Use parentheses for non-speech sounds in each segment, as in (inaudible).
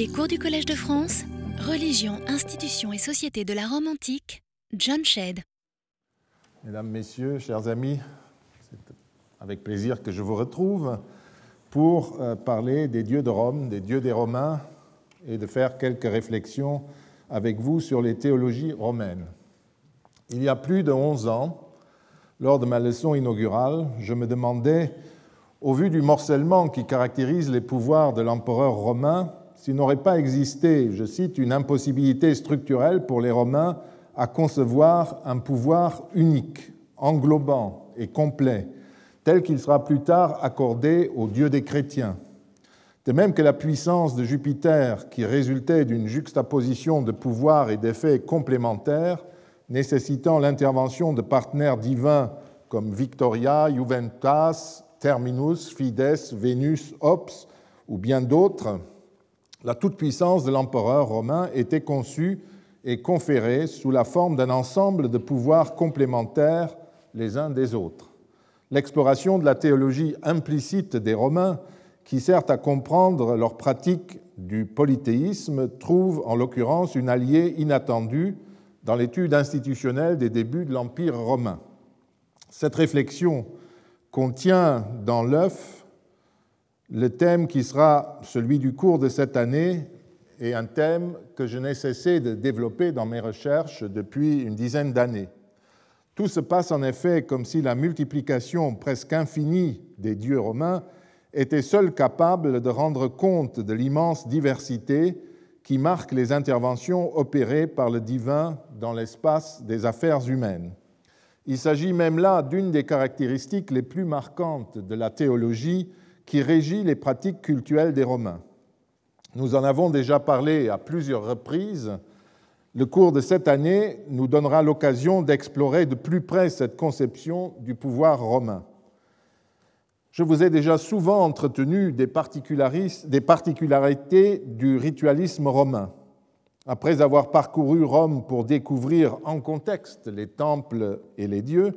Les cours du Collège de France, Religion, institutions et société de la Rome antique, John Shedd. Mesdames, Messieurs, chers amis, c'est avec plaisir que je vous retrouve pour euh, parler des dieux de Rome, des dieux des Romains, et de faire quelques réflexions avec vous sur les théologies romaines. Il y a plus de 11 ans, lors de ma leçon inaugurale, je me demandais, au vu du morcellement qui caractérise les pouvoirs de l'empereur romain, s'il n'aurait pas existé, je cite, une impossibilité structurelle pour les Romains à concevoir un pouvoir unique, englobant et complet, tel qu'il sera plus tard accordé aux dieux des chrétiens. De même que la puissance de Jupiter, qui résultait d'une juxtaposition de pouvoirs et d'effets complémentaires, nécessitant l'intervention de partenaires divins comme Victoria, Juventas, Terminus, Fides, Vénus, Ops ou bien d'autres, la toute-puissance de l'empereur romain était conçue et conférée sous la forme d'un ensemble de pouvoirs complémentaires les uns des autres. L'exploration de la théologie implicite des Romains, qui sert à comprendre leur pratique du polythéisme, trouve en l'occurrence une alliée inattendue dans l'étude institutionnelle des débuts de l'Empire romain. Cette réflexion contient dans l'œuf le thème qui sera celui du cours de cette année et un thème que je n'ai cessé de développer dans mes recherches depuis une dizaine d'années. Tout se passe en effet comme si la multiplication presque infinie des dieux romains était seule capable de rendre compte de l'immense diversité qui marque les interventions opérées par le divin dans l'espace des affaires humaines. Il s'agit même là d'une des caractéristiques les plus marquantes de la théologie qui régit les pratiques cultuelles des Romains. Nous en avons déjà parlé à plusieurs reprises. Le cours de cette année nous donnera l'occasion d'explorer de plus près cette conception du pouvoir romain. Je vous ai déjà souvent entretenu des, particularités du ritualisme romain. Après avoir parcouru Rome pour découvrir en contexte les temples et les dieux,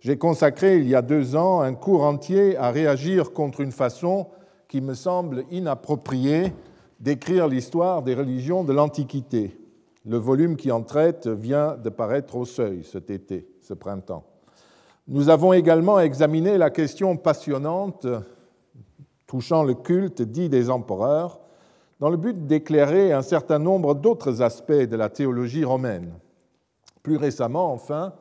j'ai consacré il y a deux ans un cours entier à réagir contre une façon qui me semble inappropriée d'écrire l'histoire des religions de l'Antiquité. Le volume qui en traite vient de paraître au seuil cet été, ce printemps. Nous avons également examiné la question passionnante touchant le culte dit des empereurs, dans le but d'éclairer un certain nombre d'autres aspects de la théologie romaine. Plus récemment, enfin,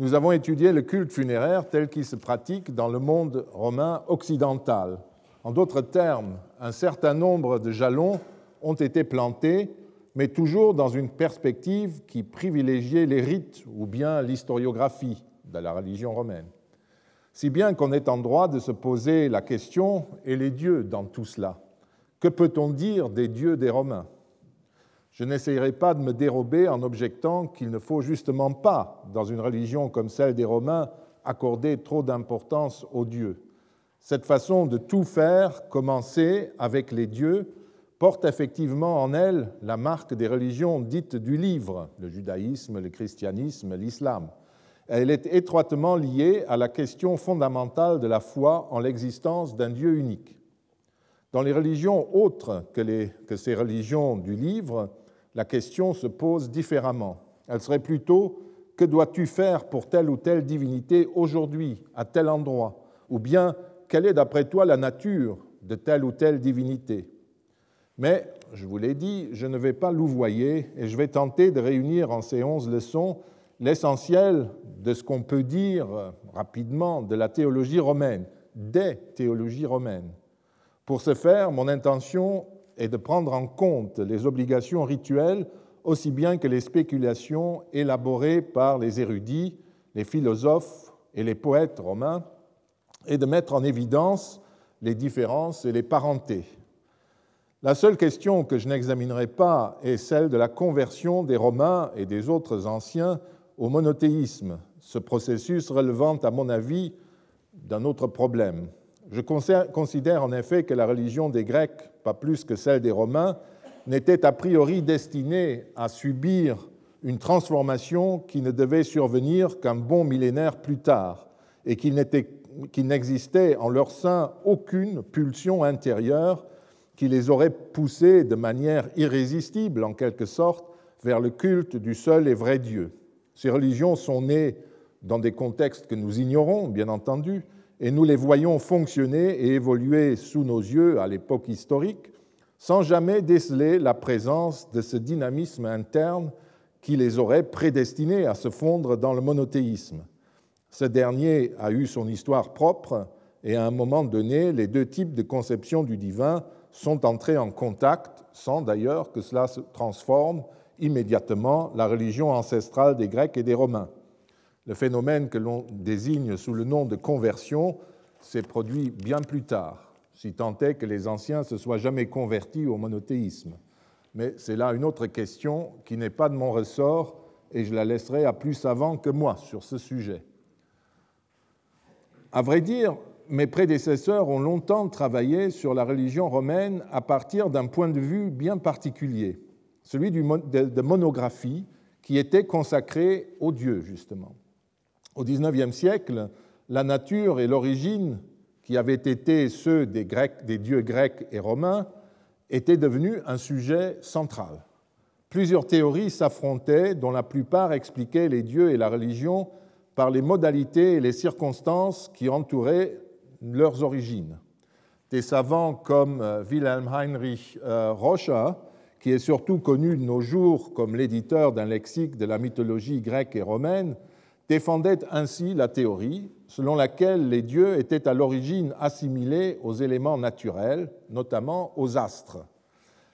nous avons étudié le culte funéraire tel qu'il se pratique dans le monde romain occidental. En d'autres termes, un certain nombre de jalons ont été plantés, mais toujours dans une perspective qui privilégiait les rites ou bien l'historiographie de la religion romaine. Si bien qu'on est en droit de se poser la question, et les dieux dans tout cela Que peut-on dire des dieux des Romains? Je n'essayerai pas de me dérober en objectant qu'il ne faut justement pas, dans une religion comme celle des Romains, accorder trop d'importance aux dieux. Cette façon de tout faire, commencer avec les dieux, porte effectivement en elle la marque des religions dites du livre, le judaïsme, le christianisme, l'islam elle est étroitement liée à la question fondamentale de la foi en l'existence d'un Dieu unique. Dans les religions autres que, ces religions du livre, la question se pose différemment. Elle serait plutôt que dois-tu faire pour telle ou telle divinité aujourd'hui, à tel endroit? Ou bien, quelle est d'après toi la nature de telle ou telle divinité? Mais, je vous l'ai dit, je ne vais pas louvoyer et je vais tenter de réunir en ces onze leçons l'essentiel de ce qu'on peut dire rapidement de la théologie romaine, des théologies romaines. Pour ce faire, mon intention est de prendre en compte les obligations rituelles aussi bien que les spéculations élaborées par les érudits, les philosophes et les poètes romains, et de mettre en évidence les différences et les parentés. La seule question que je n'examinerai pas est celle de la conversion des Romains et des autres anciens au monothéisme, ce processus relevant, à mon avis, d'un autre problème. Je considère en effet que la religion des Grecs, pas plus que celle des Romains, n'était a priori destinée à subir une transformation qui ne devait survenir qu'un bon millénaire plus tard, et qu'il n'existait en leur sein aucune pulsion intérieure qui les aurait poussés de manière irrésistible, en quelque sorte, vers le culte du seul et vrai Dieu. Ces religions sont nées dans des contextes que nous ignorons, bien entendu, et nous les voyons fonctionner et évoluer sous nos yeux à l'époque historique, sans jamais déceler la présence de ce dynamisme interne qui les aurait prédestinés à se fondre dans le monothéisme. Ce dernier a eu son histoire propre et à un moment donné, les deux types de conception du divin sont entrés en contact, sans d'ailleurs que cela se transforme immédiatement la religion ancestrale des Grecs et des Romains. Le phénomène que l'on désigne sous le nom de conversion s'est produit bien plus tard, si tant est que les anciens se soient jamais convertis au monothéisme. Mais c'est là une autre question qui n'est pas de mon ressort et je la laisserai à plus savants que moi sur ce sujet. À vrai dire, mes prédécesseurs ont longtemps travaillé sur la religion romaine à partir d'un point de vue bien particulier, celui de monographie qui était consacrée aux dieux, justement. Au XIXe siècle, la nature et l'origine, qui avaient été ceux des, Grecs, des dieux grecs et romains, étaient devenus un sujet central. Plusieurs théories s'affrontaient, dont la plupart expliquaient les dieux et la religion par les modalités et les circonstances qui entouraient leurs origines. Des savants comme euh, Wilhelm Heinrich euh, Rocha, qui est surtout connu de nos jours comme l'éditeur d'un lexique de la mythologie grecque et romaine, défendaient ainsi la théorie selon laquelle les dieux étaient à l'origine assimilés aux éléments naturels, notamment aux astres.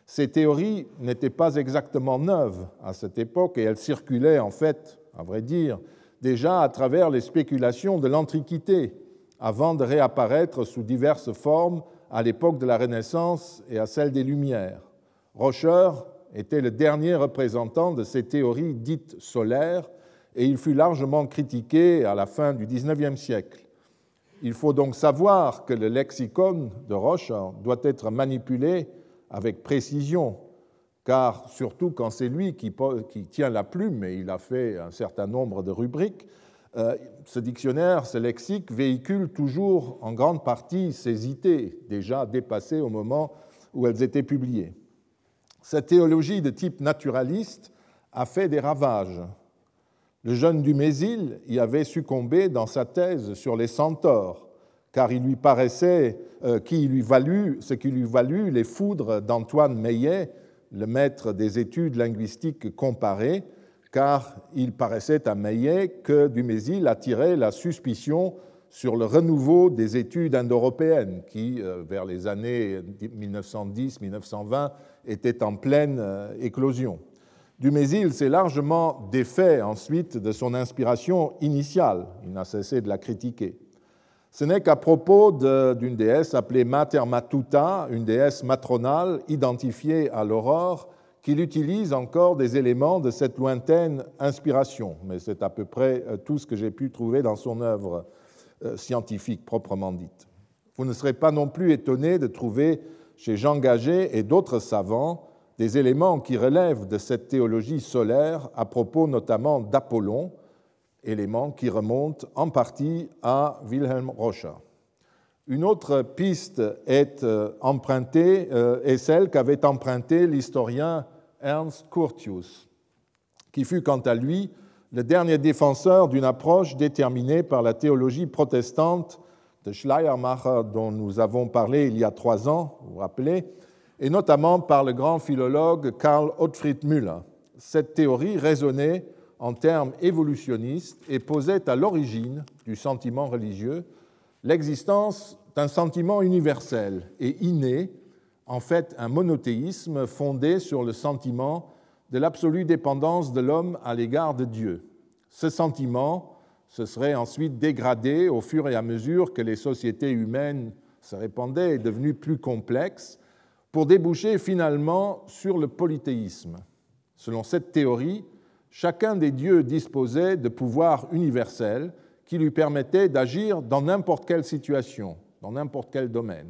Ces théories n'étaient pas exactement neuves à cette époque et elles circulaient en fait, à vrai dire, déjà à travers les spéculations de l'Antiquité avant de réapparaître sous diverses formes à l'époque de la Renaissance et à celle des Lumières. Rocher était le dernier représentant de ces théories dites solaires et il fut largement critiqué à la fin du XIXe siècle. Il faut donc savoir que le lexicon de Rocher doit être manipulé avec précision, car surtout quand c'est lui qui, tient la plume, et il a fait un certain nombre de rubriques, euh, ce dictionnaire, ce lexique véhicule toujours en grande partie ces idées déjà dépassées au moment où elles étaient publiées. Cette théologie de type naturaliste a fait des ravages. Le jeune Dumézil y avait succombé dans sa thèse sur les centaures, car il lui paraissait euh, qui lui valut, ce qui lui valut les foudres d'Antoine Meillet, le maître des études linguistiques comparées, car il paraissait à Meillet que Dumézil attirait la suspicion sur le renouveau des études indo-européennes qui, euh, vers les années 1910-1920, étaient en pleine euh, éclosion. Dumézil s'est largement défait ensuite de son inspiration initiale, il n'a cessé de la critiquer. Ce n'est qu'à propos d'une déesse appelée Mater Matuta, une déesse matronale identifiée à l'aurore, qu'il utilise encore des éléments de cette lointaine inspiration, mais c'est à peu près euh, tout ce que j'ai pu trouver dans son œuvre euh, scientifique proprement dite. Vous ne serez pas non plus étonné de trouver chez Jean Gaget et d'autres savants des éléments qui relèvent de cette théologie solaire à propos notamment d'Apollon, éléments qui remontent en partie à Wilhelm Rocher. Une autre piste est euh, empruntée, est celle qu'avait empruntée l'historien Ernst Curtius, qui fut quant à lui le dernier défenseur d'une approche déterminée par la théologie protestante de Schleiermacher dont nous avons parlé il y a trois ans, vous vous rappelez, et notamment par le grand philologue Karl Ottfried Müller. Cette théorie raisonnait en termes évolutionnistes et posait à l'origine du sentiment religieux l'existence d'un sentiment universel et inné en fait un monothéisme fondé sur le sentiment de l'absolue dépendance de l'homme à l'égard de Dieu. Ce sentiment se serait ensuite dégradé au fur et à mesure que les sociétés humaines se répandaient et devenues plus complexes, pour déboucher finalement sur le polythéisme. Selon cette théorie, chacun des dieux disposait de pouvoirs universels qui lui permettaient d'agir dans n'importe quelle situation, dans n'importe quel domaine.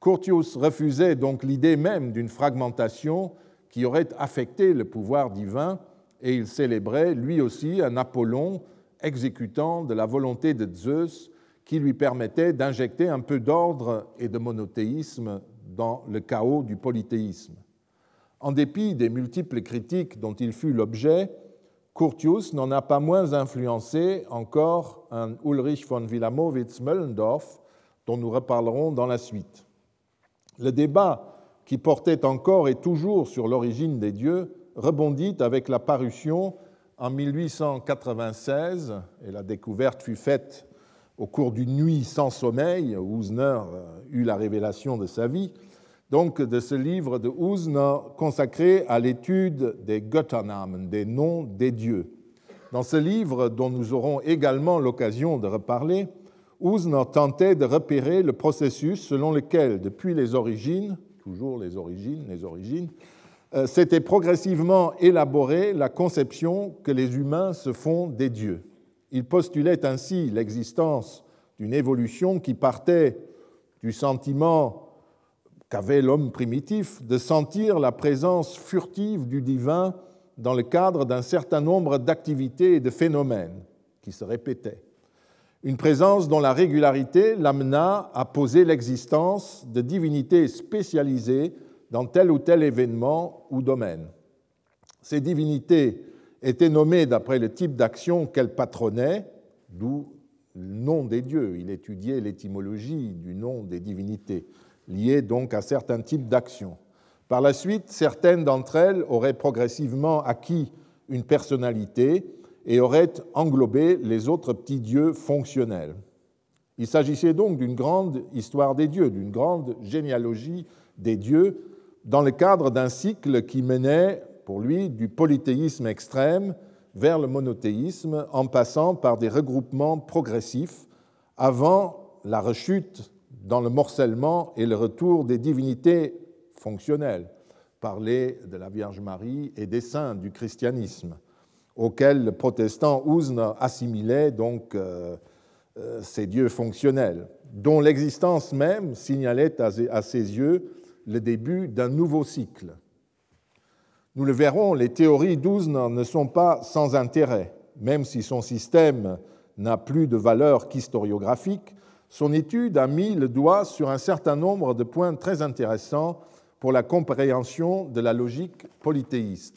Curtius refusait donc l'idée même d'une fragmentation qui aurait affecté le pouvoir divin et il célébrait lui aussi un Apollon exécutant de la volonté de Zeus qui lui permettait d'injecter un peu d'ordre et de monothéisme dans le chaos du polythéisme. En dépit des multiples critiques dont il fut l'objet, Curtius n'en a pas moins influencé encore un Ulrich von Wilamowitz-Möllendorf, dont nous reparlerons dans la suite. Le débat qui portait encore et toujours sur l'origine des dieux rebondit avec la parution en 1896, et la découverte fut faite au cours d'une nuit sans sommeil, où Usner eut la révélation de sa vie, donc de ce livre de Usner consacré à l'étude des Götternamen, des noms des dieux. Dans ce livre, dont nous aurons également l'occasion de reparler, Usner tentait de repérer le processus selon lequel, depuis les origines, toujours les origines, les origines, euh, s'était progressivement élaborée la conception que les humains se font des dieux. Il postulait ainsi l'existence d'une évolution qui partait du sentiment qu'avait l'homme primitif de sentir la présence furtive du divin dans le cadre d'un certain nombre d'activités et de phénomènes qui se répétaient. Une présence dont la régularité l'amena à poser l'existence de divinités spécialisées dans tel ou tel événement ou domaine. Ces divinités étaient nommées d'après le type d'action qu'elles patronnaient, d'où le nom des dieux. Il étudiait l'étymologie du nom des divinités, liées donc à certains types d'actions. Par la suite, certaines d'entre elles auraient progressivement acquis une personnalité et auraient englobé les autres petits dieux fonctionnels. Il s'agissait donc d'une grande histoire des dieux, d'une grande généalogie des dieux dans le cadre d'un cycle qui menait, pour lui, du polythéisme extrême vers le monothéisme en passant par des regroupements progressifs avant la rechute dans le morcellement et le retour des divinités fonctionnelles, parler de la Vierge Marie et des saints du christianisme, auxquels le protestant Ouzne assimilait donc euh, euh, ces dieux fonctionnels, dont l'existence même signalait à ses yeux le début d'un nouveau cycle. Nous le verrons, les théories d'Ouzn ne sont pas sans intérêt. Même si son système n'a plus de valeur qu'historiographique, son étude a mis le doigt sur un certain nombre de points très intéressants pour la compréhension de la logique polythéiste.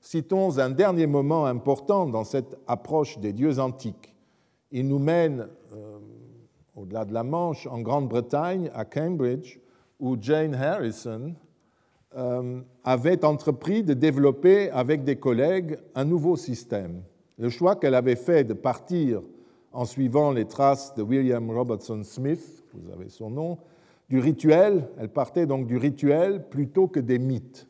Citons un dernier moment important dans cette approche des dieux antiques. Il nous mène, euh, au-delà de la Manche, en Grande-Bretagne, à Cambridge, où Jane Harrison avait entrepris de développer avec des collègues un nouveau système. Le choix qu'elle avait fait de partir en suivant les traces de William Robertson Smith, vous avez son nom, du rituel, elle partait donc du rituel plutôt que des mythes.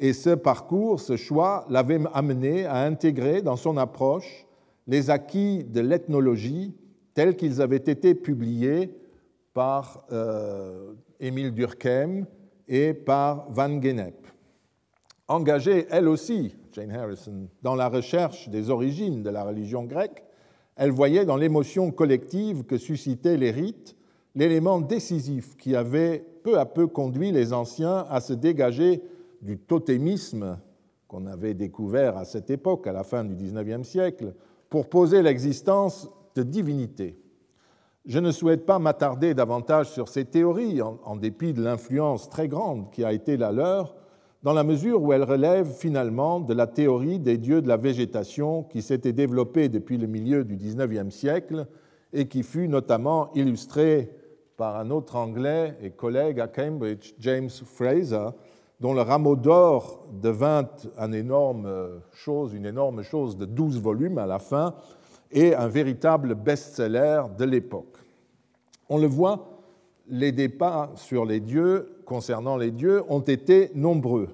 Et ce parcours, ce choix, l'avait amené à intégrer dans son approche les acquis de l'ethnologie tels qu'ils avaient été publiés par euh, Émile Durkheim et par Van Gennep. Engagée, elle aussi, Jane Harrison, dans la recherche des origines de la religion grecque, elle voyait dans l'émotion collective que suscitaient les rites l'élément décisif qui avait peu à peu conduit les anciens à se dégager du totémisme qu'on avait découvert à cette époque, à la fin du XIXe siècle, pour poser l'existence de divinités. Je ne souhaite pas m'attarder davantage sur ces théories, en, dépit de l'influence très grande qui a été la leur, dans la mesure où elles relèvent finalement de la théorie des dieux de la végétation qui s'était développée depuis le milieu du XIXe siècle et qui fut notamment illustrée par un autre Anglais et collègue à Cambridge, James Fraser, dont le rameau d'or devint une énorme chose, une énorme chose de 12 volumes à la fin, et un véritable best-seller de l'époque. On le voit, les débats sur les dieux, concernant les dieux, ont été nombreux.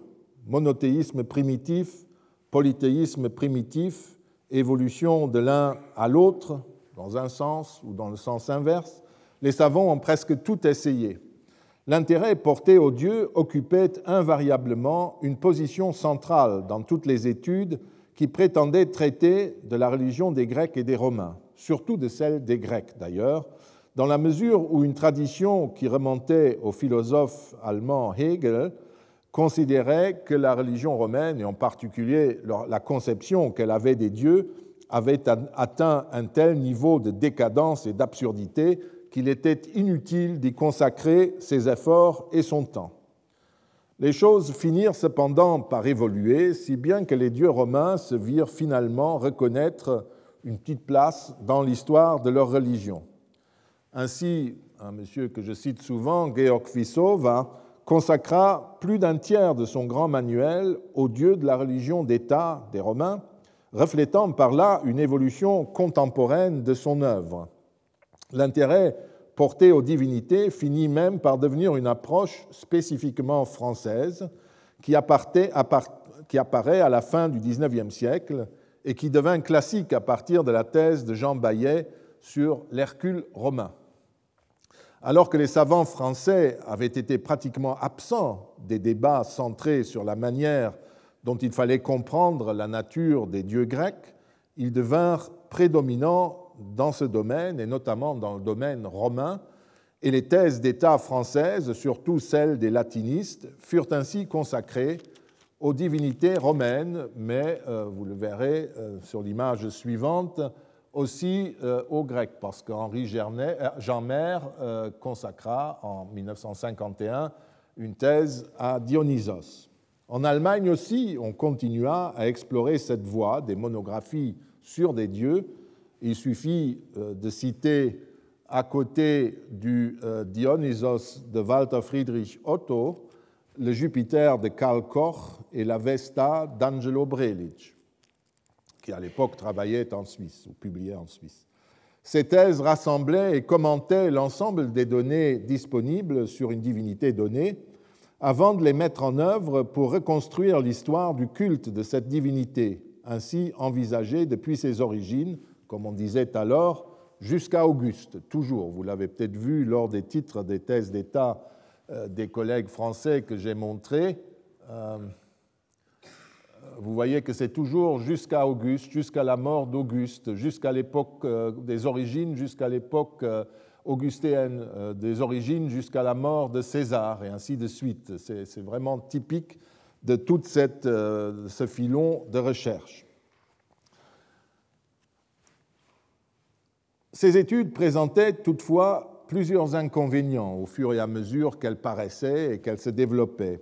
Monothéisme primitif, polythéisme primitif, évolution de l'un à l'autre, dans un sens ou dans le sens inverse, les savants ont presque tout essayé. L'intérêt porté aux dieux occupait invariablement une position centrale dans toutes les études qui prétendait traiter de la religion des Grecs et des Romains, surtout de celle des Grecs d'ailleurs, dans la mesure où une tradition qui remontait au philosophe allemand Hegel considérait que la religion romaine, et en particulier la conception qu'elle avait des dieux, avait atteint un tel niveau de décadence et d'absurdité qu'il était inutile d'y consacrer ses efforts et son temps. Les choses finirent cependant par évoluer, si bien que les dieux romains se virent finalement reconnaître une petite place dans l'histoire de leur religion. Ainsi, un monsieur que je cite souvent, Georg Vissova, consacra plus d'un tiers de son grand manuel aux dieux de la religion d'État des Romains, reflétant par là une évolution contemporaine de son œuvre. L'intérêt porté aux divinités finit même par devenir une approche spécifiquement française qui, apparaît à la fin du XIXe siècle et qui devint classique à partir de la thèse de Jean Bayet sur l'Hercule romain. Alors que les savants français avaient été pratiquement absents des débats centrés sur la manière dont il fallait comprendre la nature des dieux grecs, ils devinrent prédominants dans ce domaine, et notamment dans le domaine romain, et les thèses d'État françaises, surtout celles des latinistes, furent ainsi consacrées aux divinités romaines, mais, euh, vous le verrez euh, sur l'image suivante, aussi euh, aux Grecs, parce qu'Henri Jean Mer consacra en 1951 une thèse à Dionysos. En Allemagne aussi, on continua à explorer cette voie des monographies sur des dieux. Il suffit de citer à côté du Dionysos de Walter Friedrich Otto le Jupiter de Karl Koch et la Vesta d'Angelo Brelic, qui à l'époque travaillait en Suisse ou publiait en Suisse. Ces thèses rassemblaient et commentaient l'ensemble des données disponibles sur une divinité donnée avant de les mettre en œuvre pour reconstruire l'histoire du culte de cette divinité, ainsi envisagée depuis ses origines, comme on disait alors, jusqu'à Auguste, toujours. Vous l'avez peut-être vu lors des titres des thèses d'État euh, des collègues français que j'ai montrés. Euh, vous voyez que c'est toujours jusqu'à Auguste, jusqu'à la mort d'Auguste, jusqu'à l'époque euh, des origines, jusqu'à l'époque augustéenne, des origines jusqu'à la mort de César, et ainsi de suite. C'est vraiment typique de tout ce filon de recherche. Ces études présentaient toutefois plusieurs inconvénients au fur et à mesure qu'elles paraissaient et qu'elles se développaient.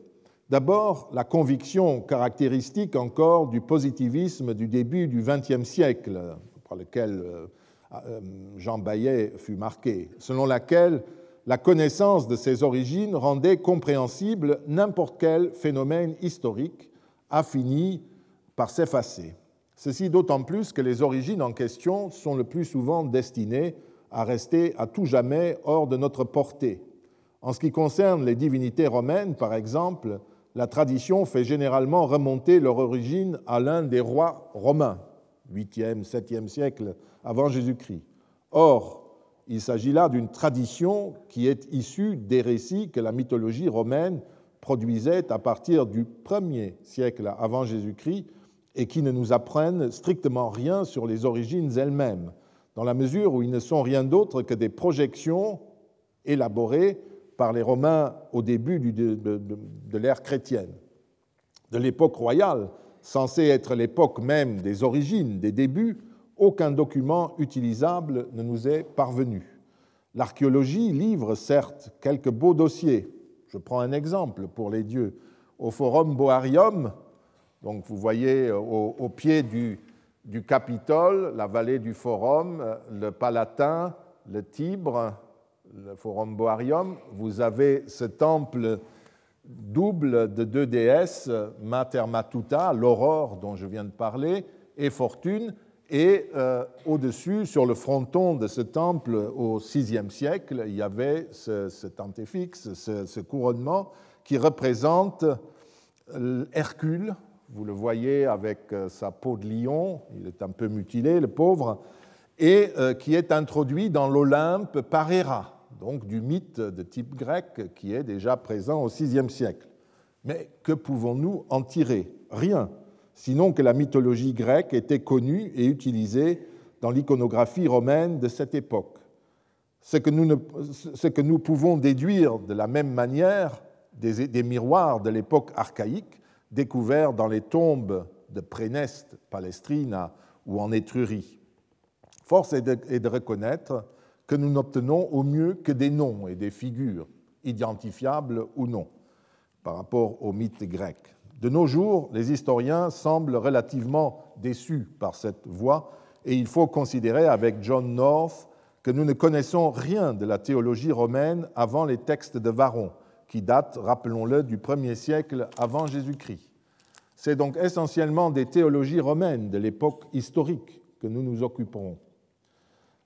D'abord, la conviction caractéristique encore du positivisme du début du XXe siècle, par lequel euh, euh, Jean Bayet fut marqué, selon laquelle la connaissance de ses origines rendait compréhensible n'importe quel phénomène historique, a fini par s'effacer. Ceci d'autant plus que les origines en question sont le plus souvent destinées à rester à tout jamais hors de notre portée. En ce qui concerne les divinités romaines, par exemple, la tradition fait généralement remonter leur origine à l'un des rois romains, 8e, 7e siècle avant Jésus-Christ. Or, il s'agit là d'une tradition qui est issue des récits que la mythologie romaine produisait à partir du 1er siècle avant Jésus-Christ et qui ne nous apprennent strictement rien sur les origines elles-mêmes, dans la mesure où ils ne sont rien d'autre que des projections élaborées par les Romains au début de, l'ère chrétienne. De l'époque royale, censée être l'époque même des origines, des débuts, aucun document utilisable ne nous est parvenu. L'archéologie livre certes quelques beaux dossiers. Je prends un exemple pour les dieux. Au Forum Boarium, donc vous voyez au, pied du, Capitole, la vallée du Forum, le Palatin, le Tibre, le Forum Boarium, vous avez ce temple double de deux déesses, Mater Matuta, l'aurore dont je viens de parler, et Fortune, et euh, au-dessus, sur le fronton de ce temple au VIe siècle, il y avait ce, ce ce, ce, couronnement qui représente Hercule. Vous le voyez avec euh, sa peau de lion, il est un peu mutilé, le pauvre, et euh, qui est introduit dans l'Olympe par Héra donc du mythe de type grec qui est déjà présent au VIe siècle. Mais que pouvons-nous en tirer? Rien, sinon que la mythologie grecque était connue et utilisée dans l'iconographie romaine de cette époque. Ce que nous, pouvons déduire de la même manière des miroirs de l'époque archaïque découverts dans les tombes de Préneste, Palestrina ou en Étrurie. Force est de, est de reconnaître que nous n'obtenons au mieux que des noms et des figures, identifiables ou non, par rapport au mythe grec. De nos jours, les historiens semblent relativement déçus par cette voie, et il faut considérer avec John North que nous ne connaissons rien de la théologie romaine avant les textes de Varron, qui datent, rappelons-le, du 1er siècle avant Jésus-Christ. C'est donc essentiellement des théologies romaines de l'époque historique que nous nous occuperons.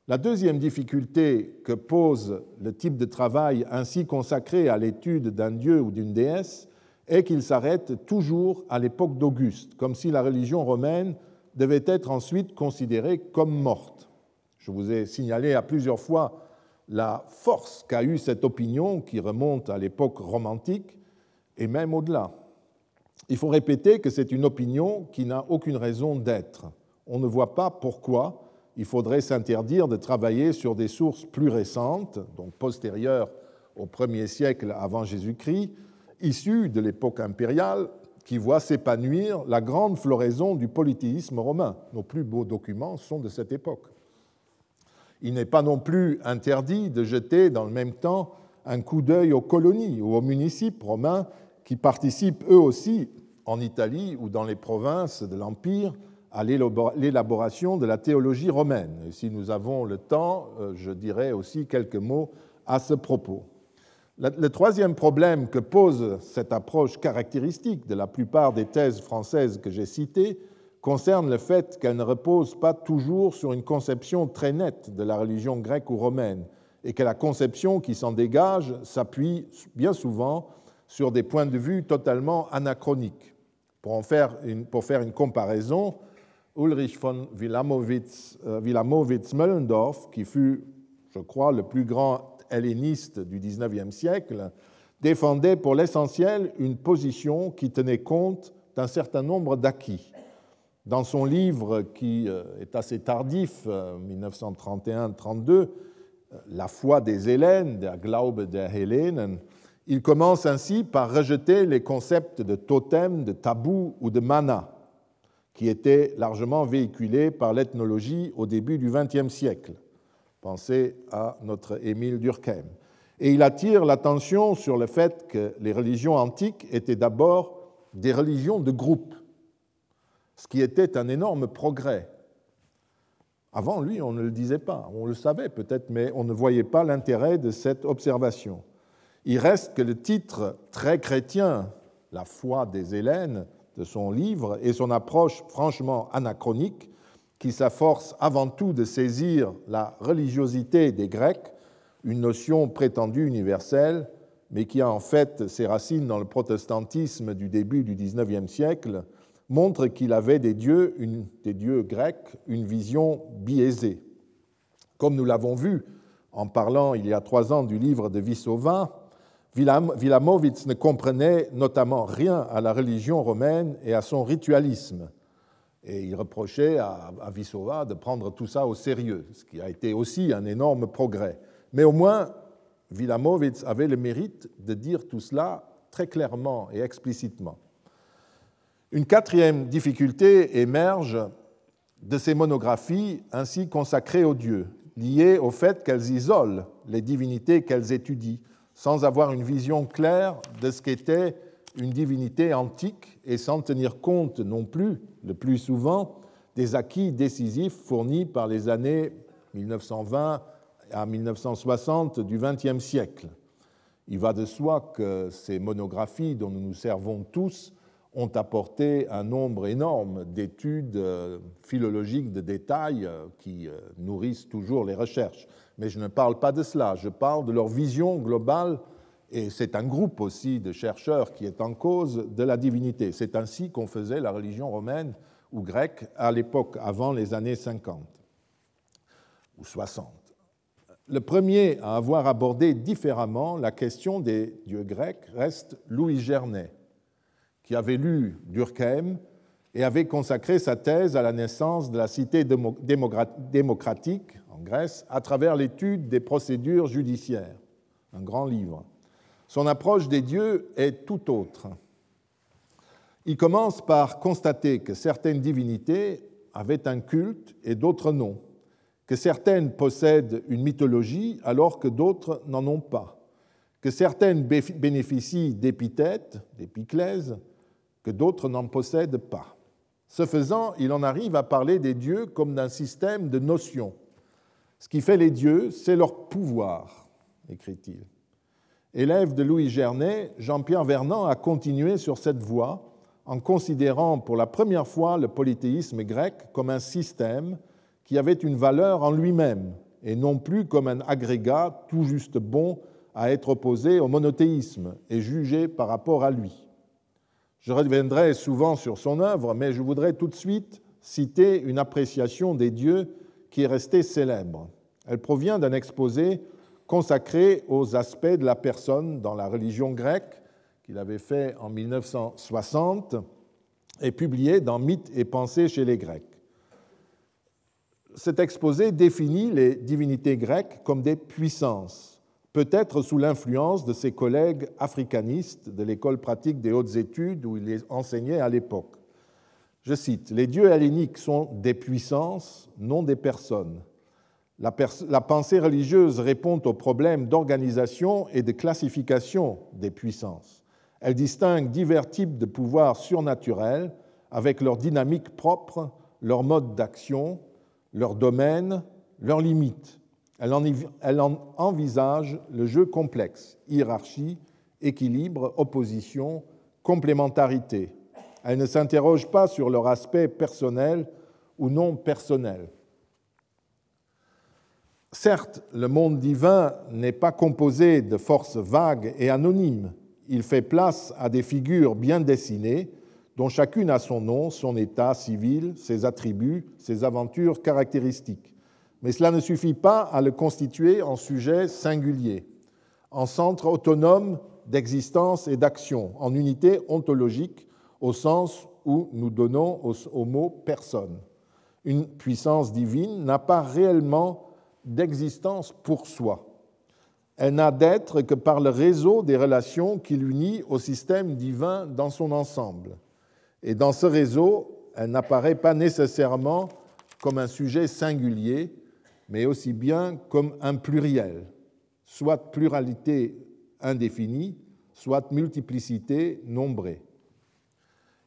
La deuxième difficulté que pose le type de travail ainsi consacré à l'étude d'un dieu ou d'une déesse est qu'il s'arrête toujours à l'époque d'Auguste, comme si la religion romaine devait être ensuite considérée comme morte. Je vous ai signalé à plusieurs fois la force qu'a eue cette opinion qui remonte à l'époque romantique et même au-delà. Il faut répéter que c'est une opinion qui n'a aucune raison d'être. On ne voit pas pourquoi il faudrait s'interdire de travailler sur des sources plus récentes, donc postérieures au premier siècle avant Jésus-Christ, issues de l'époque impériale, qui voit s'épanouir la grande floraison du polythéisme romain. Nos plus beaux documents sont de cette époque. Il n'est pas non plus interdit de jeter dans le même temps un coup d'œil aux colonies ou aux municipes romains qui participent eux aussi, en Italie ou dans les provinces de l'Empire, à l'élaboration de la théologie romaine. Et si nous avons le temps, euh, je dirai aussi quelques mots à ce propos. Le troisième problème que pose cette approche caractéristique de la plupart des thèses françaises que j'ai citées concerne le fait qu'elle ne repose pas toujours sur une conception très nette de la religion grecque ou romaine, et que la conception qui s'en dégage s'appuie bien souvent sur des points de vue totalement anachroniques. Pour, en faire, une, comparaison, Ulrich von Wilamowitz-Möllendorf, qui fut, je crois, le plus grand helléniste du XIXe siècle, défendait pour l'essentiel une position qui tenait compte d'un certain nombre d'acquis. Dans son livre, qui euh, est assez tardif, 1931-32, euh, La foi des Hélènes, Der Glaube der Hellenen, il commence ainsi par rejeter les concepts de totem, de tabou ou de mana, qui étaient largement véhiculés par l'ethnologie au début du XXe siècle. Pensez à notre Émile Durkheim. Et il attire l'attention sur le fait que les religions antiques étaient d'abord des religions de groupe, ce qui était un énorme progrès. Avant lui, on ne le disait pas, on le savait peut-être, mais on ne voyait pas l'intérêt de cette observation. Il reste que le titre très chrétien, La foi des Hélènes, de son livre, et son approche franchement anachronique, qui s'afforce avant tout de saisir la religiosité des Grecs, une notion prétendue universelle, mais qui a en fait ses racines dans le protestantisme du début du XIXe siècle, montre qu'il avait des dieux, des dieux grecs une vision biaisée. Comme nous l'avons vu en parlant il y a trois ans du livre de Vissova, Wilamowitz ne comprenait notamment rien à la religion romaine et à son ritualisme. Et il reprochait à, Vissova de prendre tout ça au sérieux, ce qui a été aussi un énorme progrès. Mais au moins, Wilamowitz avait le mérite de dire tout cela très clairement et explicitement. Une quatrième difficulté émerge de ces monographies ainsi consacrées aux dieux, liées au fait qu'elles isolent les divinités qu'elles étudient sans avoir une vision claire de ce qu'était une divinité antique et sans tenir compte non plus, le plus souvent, des acquis décisifs fournis par les années 1920 à 1960 du XXe siècle. Il va de soi que ces monographies dont nous nous servons tous ont apporté un nombre énorme d'études euh, philologiques de détail euh, qui euh, nourrissent toujours les recherches mais je ne parle pas de cela, je parle de leur vision globale, et c'est un groupe aussi de chercheurs qui est en cause de la divinité. C'est ainsi qu'on faisait la religion romaine ou grecque à l'époque, avant les années 50 ou 60. Le premier à avoir abordé différemment la question des dieux grecs reste Louis Gernet, qui avait lu Durkheim et avait consacré sa thèse à la naissance de la cité démocratique Grèce à travers l'étude des procédures judiciaires, un grand livre. Son approche des dieux est tout autre. Il commence par constater que certaines divinités avaient un culte et d'autres non, que certaines possèdent une mythologie alors que d'autres n'en ont pas, que certaines bénéficient d'épithètes, d'épiclèses, que d'autres n'en possèdent pas. Ce faisant, il en arrive à parler des dieux comme d'un système de notions. Ce qui fait les dieux, c'est leur pouvoir, écrit-il. Élève de Louis Gernet, Jean-Pierre Vernant a continué sur cette voie en considérant pour la première fois le polythéisme grec comme un système qui avait une valeur en lui-même et non plus comme un agrégat tout juste bon à être opposé au monothéisme et jugé par rapport à lui. Je reviendrai souvent sur son œuvre, mais je voudrais tout de suite citer une appréciation des dieux qui est restée célèbre. Elle provient d'un exposé consacré aux aspects de la personne dans la religion grecque qu'il avait fait en 1960 et publié dans Mythes et pensées chez les Grecs. Cet exposé définit les divinités grecques comme des puissances, peut-être sous l'influence de ses collègues africanistes de l'école pratique des hautes études où il enseignait à l'époque. Je cite, Les dieux helléniques sont des puissances, non des personnes. La, la pensée religieuse répond aux problèmes d'organisation et de classification des puissances. Elle distingue divers types de pouvoirs surnaturels avec leur dynamique propre, leur mode d'action, leur domaine, leurs limites. Elle en envisage le jeu complexe, hiérarchie, équilibre, opposition, complémentarité. Elle ne s'interroge pas sur leur aspect personnel ou non personnel. Certes, le monde divin n'est pas composé de forces vagues et anonymes, il fait place à des figures bien dessinées, dont chacune a son nom, son état civil, ses attributs, ses aventures caractéristiques. Mais cela ne suffit pas à le constituer en sujet singulier, en centre autonome d'existence et d'action, en unité ontologique au sens où nous donnons au, mot personne. Une puissance divine n'a pas réellement d'existence pour soi elle n'a d'être que par le réseau des relations qui l'unit au système divin dans son ensemble. Et dans ce réseau, elle n'apparaît pas nécessairement comme un sujet singulier, mais aussi bien comme un pluriel, soit pluralité indéfinie, soit multiplicité nombrée.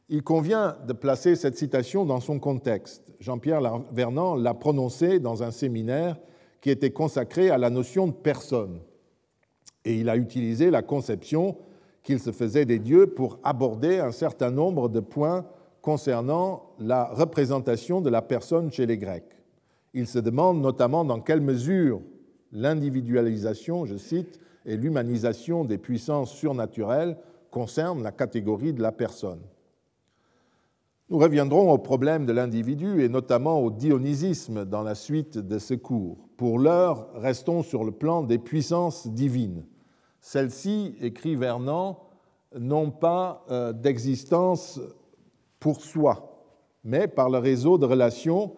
Il convient de placer cette citation dans son contexte. Jean-Pierre Vernant l'a prononcée dans un séminaire qui était consacré à la notion de personne et il a utilisé la conception qu'il se faisait des dieux pour aborder un certain nombre de points concernant la représentation de la personne chez les Grecs. Il se demande notamment dans quelle mesure l'individualisation, je cite, et l'humanisation des puissances surnaturelles concernent la catégorie de la personne. Nous reviendrons au problème de l'individu et notamment au dionysisme dans la suite de ce cours. Pour l'heure, restons sur le plan des puissances divines. Celles-ci, écrit Vernant, n'ont pas euh, d'existence pour soi, mais par le réseau de relations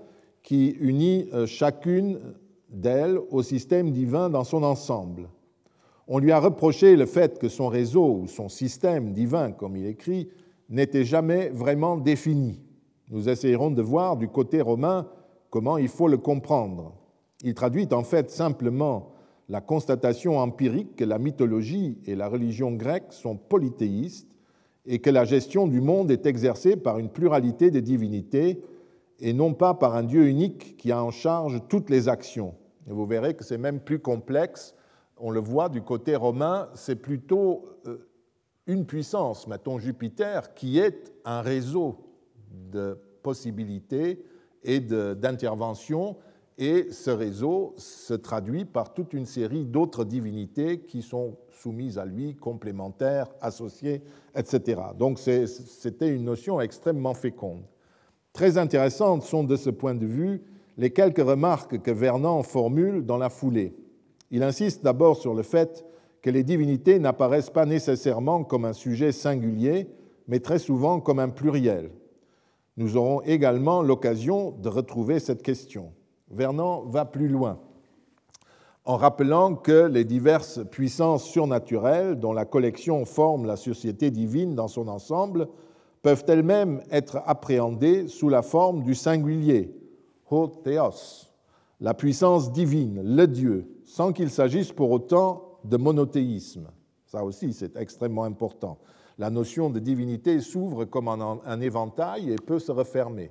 qui unit euh, chacune d'elles au système divin dans son ensemble. On lui a reproché le fait que son réseau ou son système divin, comme il écrit, n'était jamais vraiment défini. Nous essayerons de voir du côté romain comment il faut le comprendre. Il traduit en fait simplement la constatation empirique que la mythologie et la religion grecque sont polythéistes et que la gestion du monde est exercée par une pluralité de divinités et non pas par un Dieu unique qui a en charge toutes les actions. Et vous verrez que c'est même plus complexe. On le voit du côté romain, c'est plutôt euh, une puissance, mettons Jupiter, qui est un réseau de possibilités et d'interventions, et ce réseau se traduit par toute une série d'autres divinités qui sont soumises à lui, complémentaires, associées, etc. Donc c'était une notion extrêmement féconde. Très intéressantes sont de ce point de vue les quelques remarques que Vernant formule dans la foulée. Il insiste d'abord sur le fait que les divinités n'apparaissent pas nécessairement comme un sujet singulier, mais très souvent comme un pluriel. Nous aurons également l'occasion de retrouver cette question. Vernon va plus loin en rappelant que les diverses puissances surnaturelles dont la collection forme la société divine dans son ensemble peuvent elles-mêmes être appréhendées sous la forme du singulier, ho theos, la puissance divine, le Dieu, sans qu'il s'agisse pour autant de monothéisme. Ça aussi, c'est extrêmement important. La notion de divinité s'ouvre comme un éventail et peut se refermer.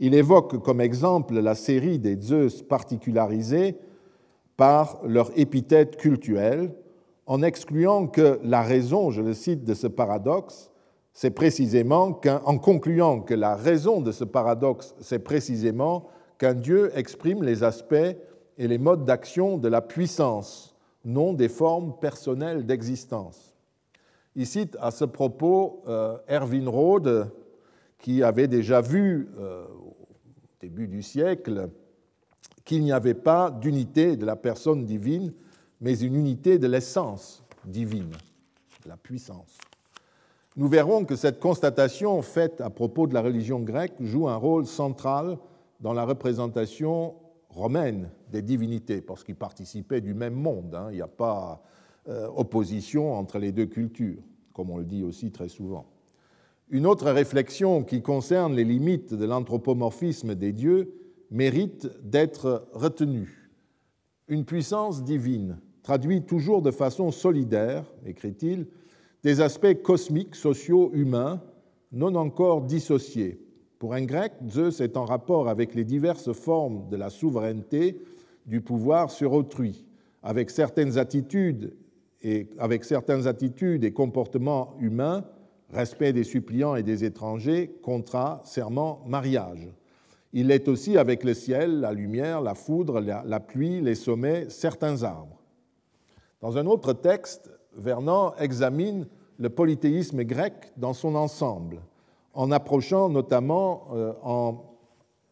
Il évoque comme exemple la série des Zeus particularisés par leur épithète cultuelle, en excluant que la raison, je le cite, de ce paradoxe, c'est précisément qu'en concluant que la raison de ce paradoxe, c'est précisément qu'un Dieu exprime les aspects et les modes d'action de la puissance, non des formes personnelles d'existence. Il cite à ce propos euh, Erwin Rode, qui avait déjà vu euh, au début du siècle qu'il n'y avait pas d'unité de la personne divine, mais une unité de l'essence divine, la puissance. Nous verrons que cette constatation faite à propos de la religion grecque joue un rôle central dans la représentation romaine des divinités, parce qu'ils participaient du même monde. Hein. Il n'y a pas euh, opposition entre les deux cultures, comme on le dit aussi très souvent. Une autre réflexion qui concerne les limites de l'anthropomorphisme des dieux mérite d'être retenue. Une puissance divine traduit toujours de façon solidaire, écrit-il, des aspects cosmiques, sociaux, humains, non encore dissociés. Pour un grec, Zeus est en rapport avec les diverses formes de la souveraineté du pouvoir sur autrui, avec certaines attitudes et, avec certaines attitudes et comportements humains, respect des suppliants et des étrangers, contrat, serment, mariage. Il est aussi avec le ciel, la lumière, la foudre, la pluie, les sommets, certains arbres. Dans un autre texte, Vernon examine le polythéisme grec dans son ensemble, euh, en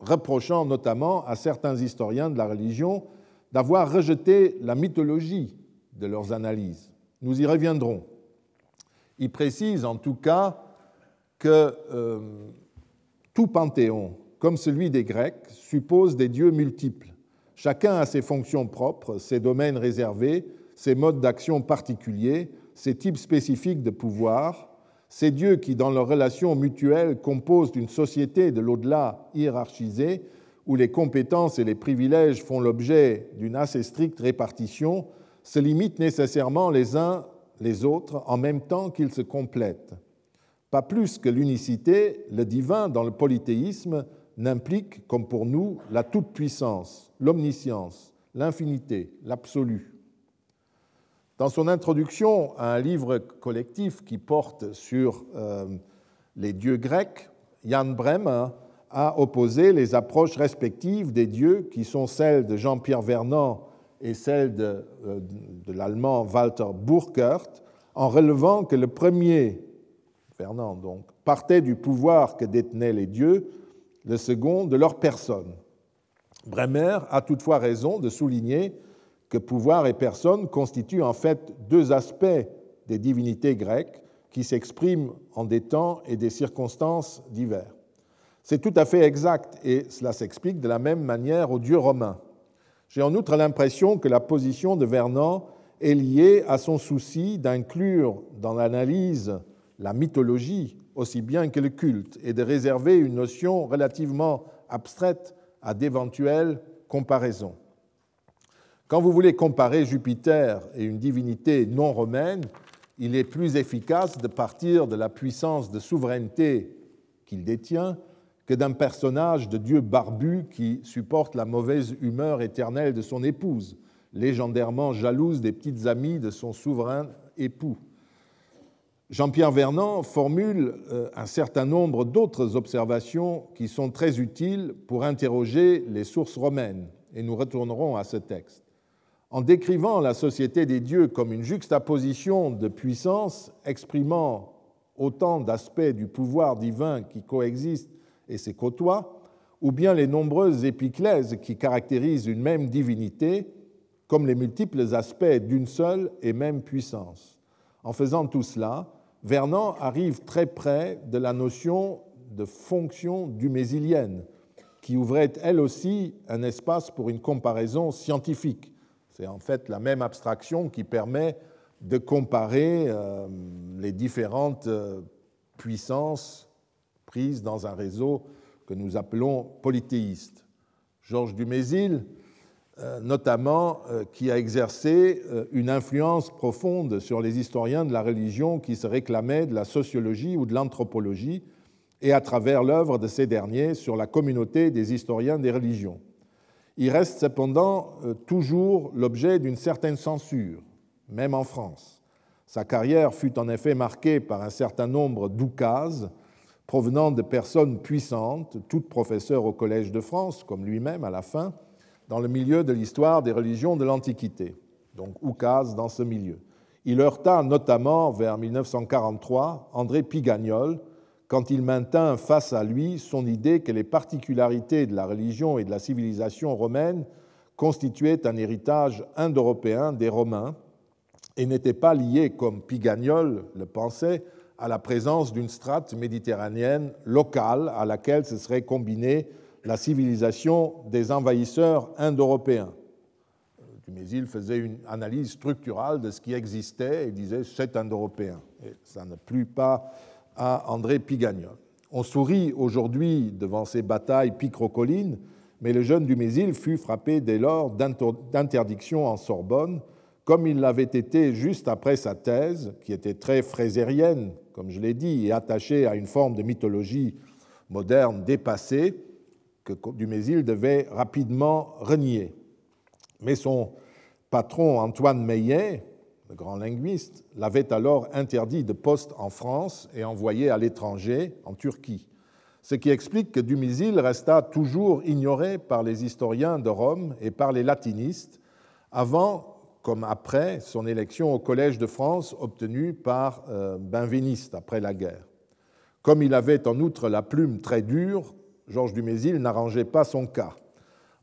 reprochant notamment à certains historiens de la religion d'avoir rejeté la mythologie de leurs analyses. Nous y reviendrons. Il précise en tout cas que euh, tout panthéon, comme celui des Grecs, suppose des dieux multiples. Chacun a ses fonctions propres, ses domaines réservés, ses modes d'action particuliers, ses types spécifiques de pouvoir, ces dieux qui, dans leurs relations mutuelles, composent une société de l'au-delà hiérarchisée, où les compétences et les privilèges font l'objet d'une assez stricte répartition, se limitent nécessairement les uns les autres en même temps qu'ils se complètent. Pas plus que l'unicité, le divin dans le polythéisme n'implique, comme pour nous, la toute-puissance, l'omniscience, l'infinité, l'absolu. Dans son introduction à un livre collectif qui porte sur euh, les dieux grecs, Jan Brem a opposé les approches respectives des dieux qui sont celles de Jean-Pierre Vernant et celles de, euh, l'allemand Walter Burkert, en relevant que le premier, Vernant donc, partait du pouvoir que détenaient les dieux, le second de leur personne. Bremer a toutefois raison de souligner que pouvoir et personne constituent en fait deux aspects des divinités grecques qui s'expriment en des temps et des circonstances divers. C'est tout à fait exact et cela s'explique de la même manière aux dieux romains. J'ai en outre l'impression que la position de Vernon est liée à son souci d'inclure dans l'analyse la mythologie aussi bien que le culte et de réserver une notion relativement abstraite à d'éventuelles comparaisons. Quand vous voulez comparer Jupiter et une divinité non romaine, il est plus efficace de partir de la puissance de souveraineté qu'il détient que d'un personnage de Dieu barbu qui supporte la mauvaise humeur éternelle de son épouse, légendairement jalouse des petites amies de son souverain époux. Jean-Pierre Vernant formule euh, un certain nombre d'autres observations qui sont très utiles pour interroger les sources romaines, et nous retournerons à ce texte. En décrivant la société des dieux comme une juxtaposition de puissances exprimant autant d'aspects du pouvoir divin qui coexistent et se côtoient, ou bien les nombreuses épiclèses qui caractérisent une même divinité, comme les multiples aspects d'une seule et même puissance. En faisant tout cela, Vernon arrive très près de la notion de fonction dumésilienne, qui ouvrait elle aussi un espace pour une comparaison scientifique c'est en fait la même abstraction qui permet de comparer euh, les différentes euh, puissances prises dans un réseau que nous appelons polythéiste. Georges Dumézil, euh, notamment, qui a exercé une influence profonde sur les historiens de la religion qui se réclamaient de la sociologie ou de l'anthropologie, et à travers l'œuvre de ces derniers sur la communauté des historiens des religions. Il reste cependant toujours l'objet d'une certaine censure, même en France. Sa carrière fut en effet marquée par un certain nombre d'oukases provenant de personnes puissantes, toutes professeurs au Collège de France, comme lui-même à la fin, dans le milieu de l'histoire des religions de l'Antiquité, donc oukase dans ce milieu. Il heurta notamment vers 1943 André Pigagnol quand il maintint face à lui son idée que les particularités de la religion et de la civilisation romaine constituaient un héritage indo-européen des Romains et n'étaient pas liées, comme Pigagnol le pensait, à la présence d'une strate méditerranéenne locale à laquelle se serait combinée la civilisation des envahisseurs indo-européens. Dumézil faisait une analyse structurale de ce qui existait et disait c'est indo-européen. Ça ne plut pas à André Pigagnol. On sourit aujourd'hui devant ces batailles picrocolines, mais le jeune Dumézil fut frappé dès lors d'interdiction en Sorbonne comme il l'avait été juste après sa thèse, qui était très frésérienne, comme je l'ai dit, et attachée à une forme de mythologie moderne dépassée, que Dumézil devait rapidement renier. Mais son patron Antoine Meillet, grand linguiste, l'avait alors interdit de poste en France et envoyé à l'étranger, en Turquie. Ce qui explique que Dumézil resta toujours ignoré par les historiens de Rome et par les latinistes, avant comme après son élection au Collège de France obtenue par euh, Benveniste après la guerre. Comme il avait en outre la plume très dure, Georges Dumézil n'arrangeait pas son cas.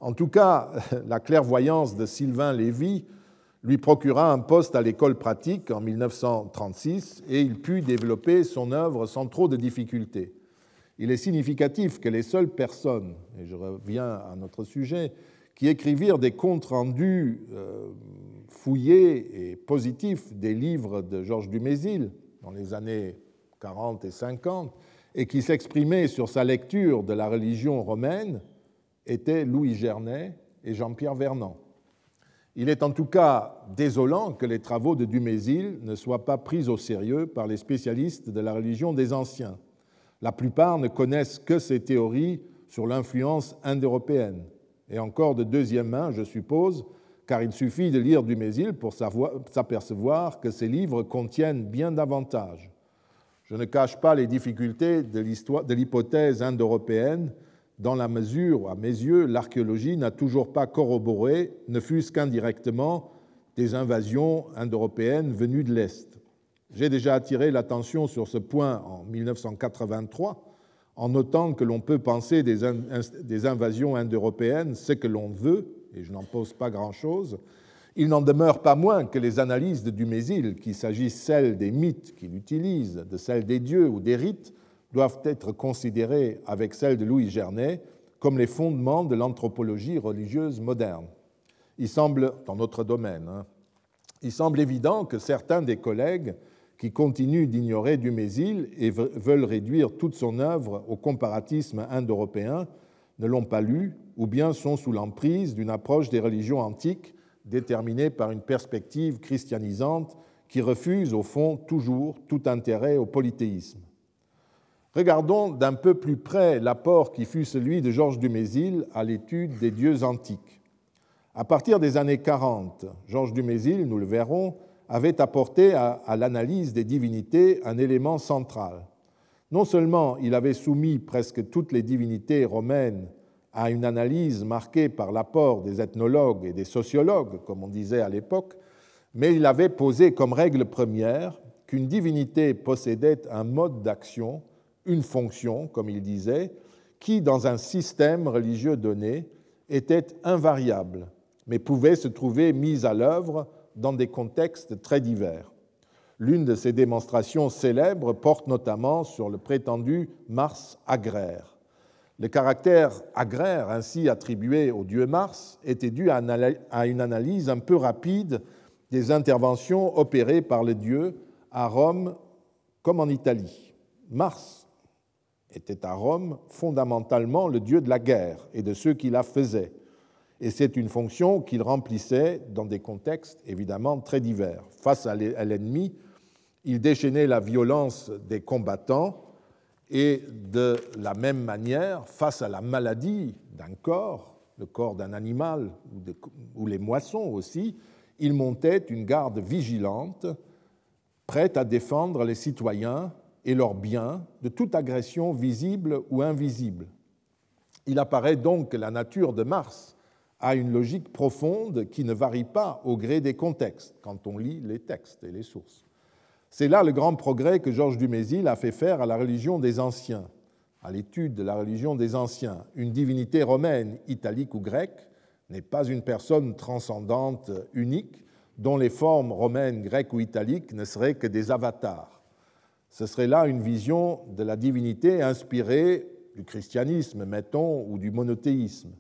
En tout cas, (laughs) la clairvoyance de Sylvain Lévy lui procura un poste à l'école pratique en 1936 et il put développer son œuvre sans trop de difficultés. Il est significatif que les seules personnes, et je reviens à notre sujet, qui écrivirent des comptes rendus euh, fouillés et positifs des livres de Georges Dumézil dans les années 40 et 50 et qui s'exprimaient sur sa lecture de la religion romaine étaient Louis Gernet et Jean-Pierre Vernant. Il est en tout cas désolant que les travaux de Dumézil ne soient pas pris au sérieux par les spécialistes de la religion des anciens. La plupart ne connaissent que ses théories sur l'influence indo-européenne et encore de deuxième main, je suppose, car il suffit de lire Dumézil pour s'apercevoir que ces livres contiennent bien davantage. Je ne cache pas les difficultés de l'hypothèse indo-européenne, dans la mesure à mes yeux, l'archéologie n'a toujours pas corroboré, ne fût-ce qu'indirectement, des invasions indo-européennes venues de l'Est. J'ai déjà attiré l'attention sur ce point en 1983 en notant que l'on peut penser des, invasions indo-européennes ce que l'on veut, et je n'en pose pas grand-chose, il n'en demeure pas moins que les analyses de Dumézil, qu'il s'agisse celles des mythes qu'il utilise, de celles des dieux ou des rites, doivent être considérées avec celles de Louis Gernet comme les fondements de l'anthropologie religieuse moderne. Il semble, dans notre domaine, hein, il semble évident que certains des collègues qui continuent d'ignorer Dumézil et veulent réduire toute son œuvre au comparatisme indo-européen, ne l'ont pas lu ou bien sont sous l'emprise d'une approche des religions antiques déterminée par une perspective christianisante qui refuse au fond toujours tout intérêt au polythéisme. Regardons d'un peu plus près l'apport qui fut celui de Georges Dumézil à l'étude des dieux antiques. À partir des années 40, Georges Dumézil, nous le verrons, avait apporté à, l'analyse des divinités un élément central. Non seulement il avait soumis presque toutes les divinités romaines à une analyse marquée par l'apport des ethnologues et des sociologues, comme on disait à l'époque, mais il avait posé comme règle première qu'une divinité possédait un mode d'action, une fonction, comme il disait, qui, dans un système religieux donné, était invariable, mais pouvait se trouver mise à l'œuvre dans des contextes très divers. L'une de ces démonstrations célèbres porte notamment sur le prétendu Mars agraire. Le caractère agraire ainsi attribué au dieu Mars était dû à une analyse un peu rapide des interventions opérées par le dieu à Rome comme en Italie. Mars était à Rome fondamentalement le dieu de la guerre et de ceux qui la faisaient. Et c'est une fonction qu'il remplissait dans des contextes évidemment très divers. Face à l'ennemi, il déchaînait la violence des combattants et de la même manière, face à la maladie d'un corps, le corps d'un animal ou, les moissons aussi, il montait une garde vigilante, prête à défendre les citoyens et leurs biens de toute agression visible ou invisible. Il apparaît donc que la nature de Mars a une logique profonde qui ne varie pas au gré des contextes quand on lit les textes et les sources. C'est là le grand progrès que Georges Dumézil a fait faire à la religion des anciens, à l'étude de la religion des anciens. Une divinité romaine, italique ou grecque n'est pas une personne transcendante unique dont les formes romaines, grecques ou italiques ne seraient que des avatars. Ce serait là une vision de la divinité inspirée du christianisme, mettons, ou du monothéisme.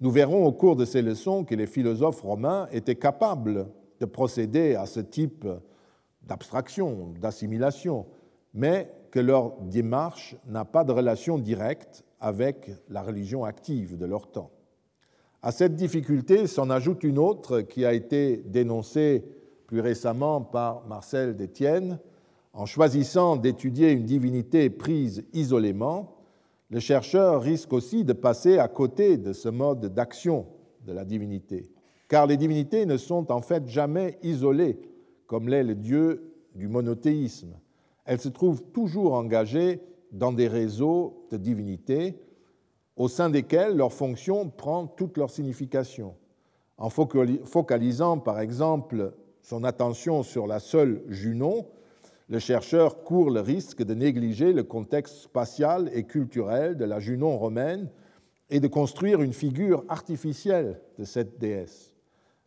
Nous verrons au cours de ces leçons que les philosophes romains étaient capables de procéder à ce type d'abstraction, d'assimilation, mais que leur démarche n'a pas de relation directe avec la religion active de leur temps. À cette difficulté s'en ajoute une autre qui a été dénoncée plus récemment par Marcel Détienne. En choisissant d'étudier une divinité prise isolément, le chercheur risque aussi de passer à côté de ce mode d'action de la divinité, car les divinités ne sont en fait jamais isolées comme l'est le Dieu du monothéisme. Elles se trouvent toujours engagées dans des réseaux de divinités au sein desquels leur fonction prend toute leur signification. En focalisant par exemple son attention sur la seule Junon, le chercheur court le risque de négliger le contexte spatial et culturel de la Junon romaine et de construire une figure artificielle de cette déesse.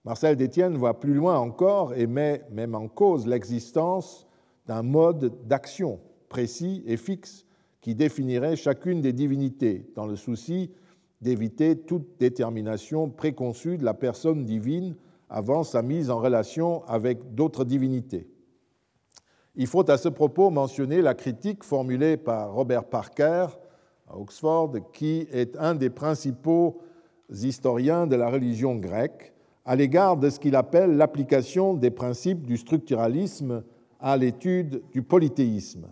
Marcel Détienne voit plus loin encore et met même en cause l'existence d'un mode d'action précis et fixe qui définirait chacune des divinités, dans le souci d'éviter toute détermination préconçue de la personne divine avant sa mise en relation avec d'autres divinités. Il faut à ce propos mentionner la critique formulée par Robert Parker à Oxford, qui est un des principaux historiens de la religion grecque à l'égard de ce qu'il appelle l'application des principes du structuralisme à l'étude du polythéisme.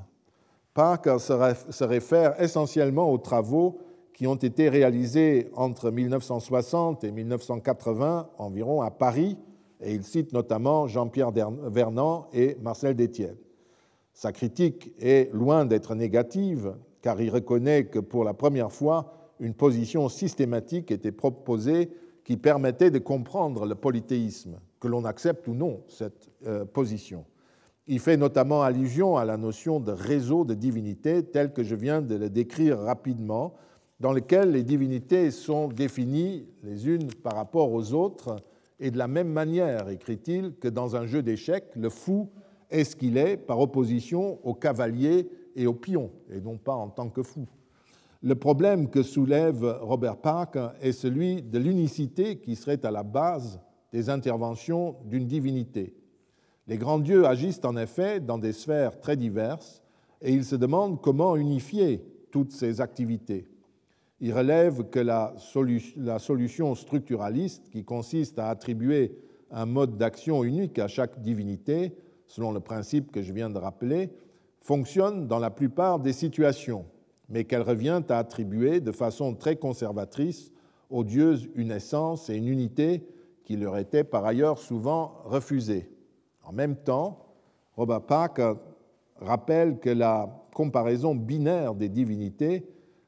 Parker se réfère essentiellement aux travaux qui ont été réalisés entre 1960 et 1980 environ à Paris, et il cite notamment Jean-Pierre Vernant et Marcel Détienne. Sa critique est loin d'être négative, car il reconnaît que pour la première fois, une position systématique était proposée qui permettait de comprendre le polythéisme, que l'on accepte ou non cette euh, position. Il fait notamment allusion à la notion de réseau de divinités tel que je viens de le décrire rapidement, dans lequel les divinités sont définies les unes par rapport aux autres, et de la même manière, écrit-il, que dans un jeu d'échecs, le fou est ce qu'il est par opposition au cavalier et au pion, et non pas en tant que fou. Le problème que soulève Robert Parker est celui de l'unicité qui serait à la base des interventions d'une divinité. Les grands dieux agissent en effet dans des sphères très diverses et il se demande comment unifier toutes ces activités. Il relève que la, solution structuraliste, qui consiste à attribuer un mode d'action unique à chaque divinité, selon le principe que je viens de rappeler, fonctionne dans la plupart des situations mais qu'elle revient à attribuer de façon très conservatrice aux dieux une essence et une unité qui leur étaient par ailleurs souvent refusées. En même temps, Robert Park rappelle que la comparaison binaire des divinités,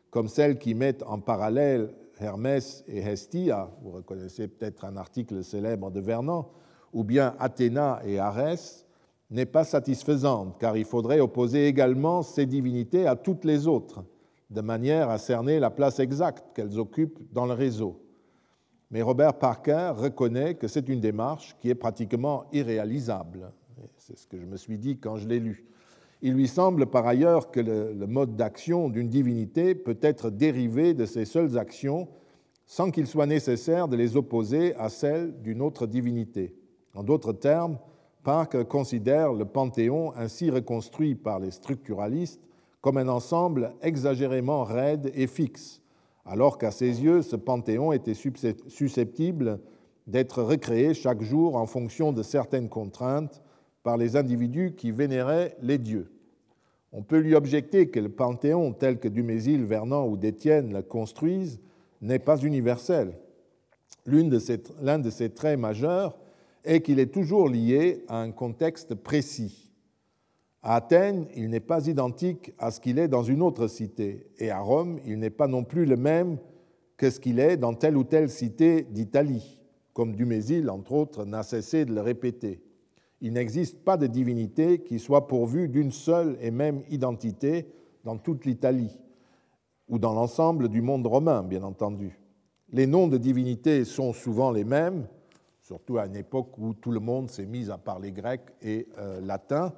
comme celle qui met en parallèle Hermès et Hestia, vous reconnaissez peut-être un article célèbre de Vernon, ou bien Athéna et Arès, n'est pas satisfaisante, car il faudrait opposer également ces divinités à toutes les autres, de manière à cerner la place exacte qu'elles occupent dans le réseau. Mais Robert Parker reconnaît que c'est une démarche qui est pratiquement irréalisable. C'est ce que je me suis dit quand je l'ai lu. Il lui semble par ailleurs que le, mode d'action d'une divinité peut être dérivé de ses seules actions sans qu'il soit nécessaire de les opposer à celles d'une autre divinité. En d'autres termes, Parker considère le panthéon ainsi reconstruit par les structuralistes comme un ensemble exagérément raide et fixe, alors qu'à ses yeux, ce panthéon était susceptible d'être recréé chaque jour en fonction de certaines contraintes par les individus qui vénéraient les dieux. On peut lui objecter que le panthéon tel que Dumézil, Vernon ou Détienne le construisent n'est pas universel. L'un de ses traits majeurs est qu'il est toujours lié à un contexte précis. À Athènes, il n'est pas identique à ce qu'il est dans une autre cité, et à Rome, il n'est pas non plus le même que ce qu'il est dans telle ou telle cité d'Italie, comme Dumézil, entre autres, n'a cessé de le répéter. Il n'existe pas de divinité qui soit pourvue d'une seule et même identité dans toute l'Italie, ou dans l'ensemble du monde romain, bien entendu. Les noms de divinités sont souvent les mêmes, surtout à une époque où tout le monde s'est mis à parler grec et euh, latin.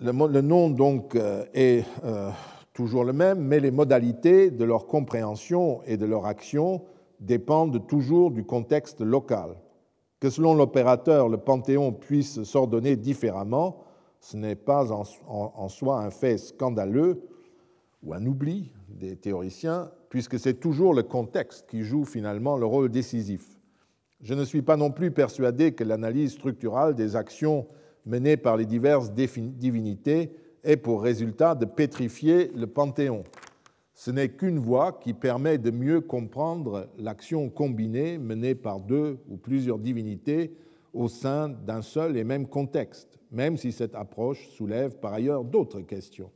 Le, nom donc euh, est euh, toujours le même, mais les modalités de leur compréhension et de leur action dépendent toujours du contexte local. Que selon l'opérateur, le Panthéon puisse s'ordonner différemment, ce n'est pas en, soi un fait scandaleux ou un oubli des théoriciens, puisque c'est toujours le contexte qui joue finalement le rôle décisif. Je ne suis pas non plus persuadé que l'analyse structurale des actions menées par les diverses divinités ait pour résultat de pétrifier le panthéon. Ce n'est qu'une voie qui permet de mieux comprendre l'action combinée menée par deux ou plusieurs divinités au sein d'un seul et même contexte, même si cette approche soulève par ailleurs d'autres questions.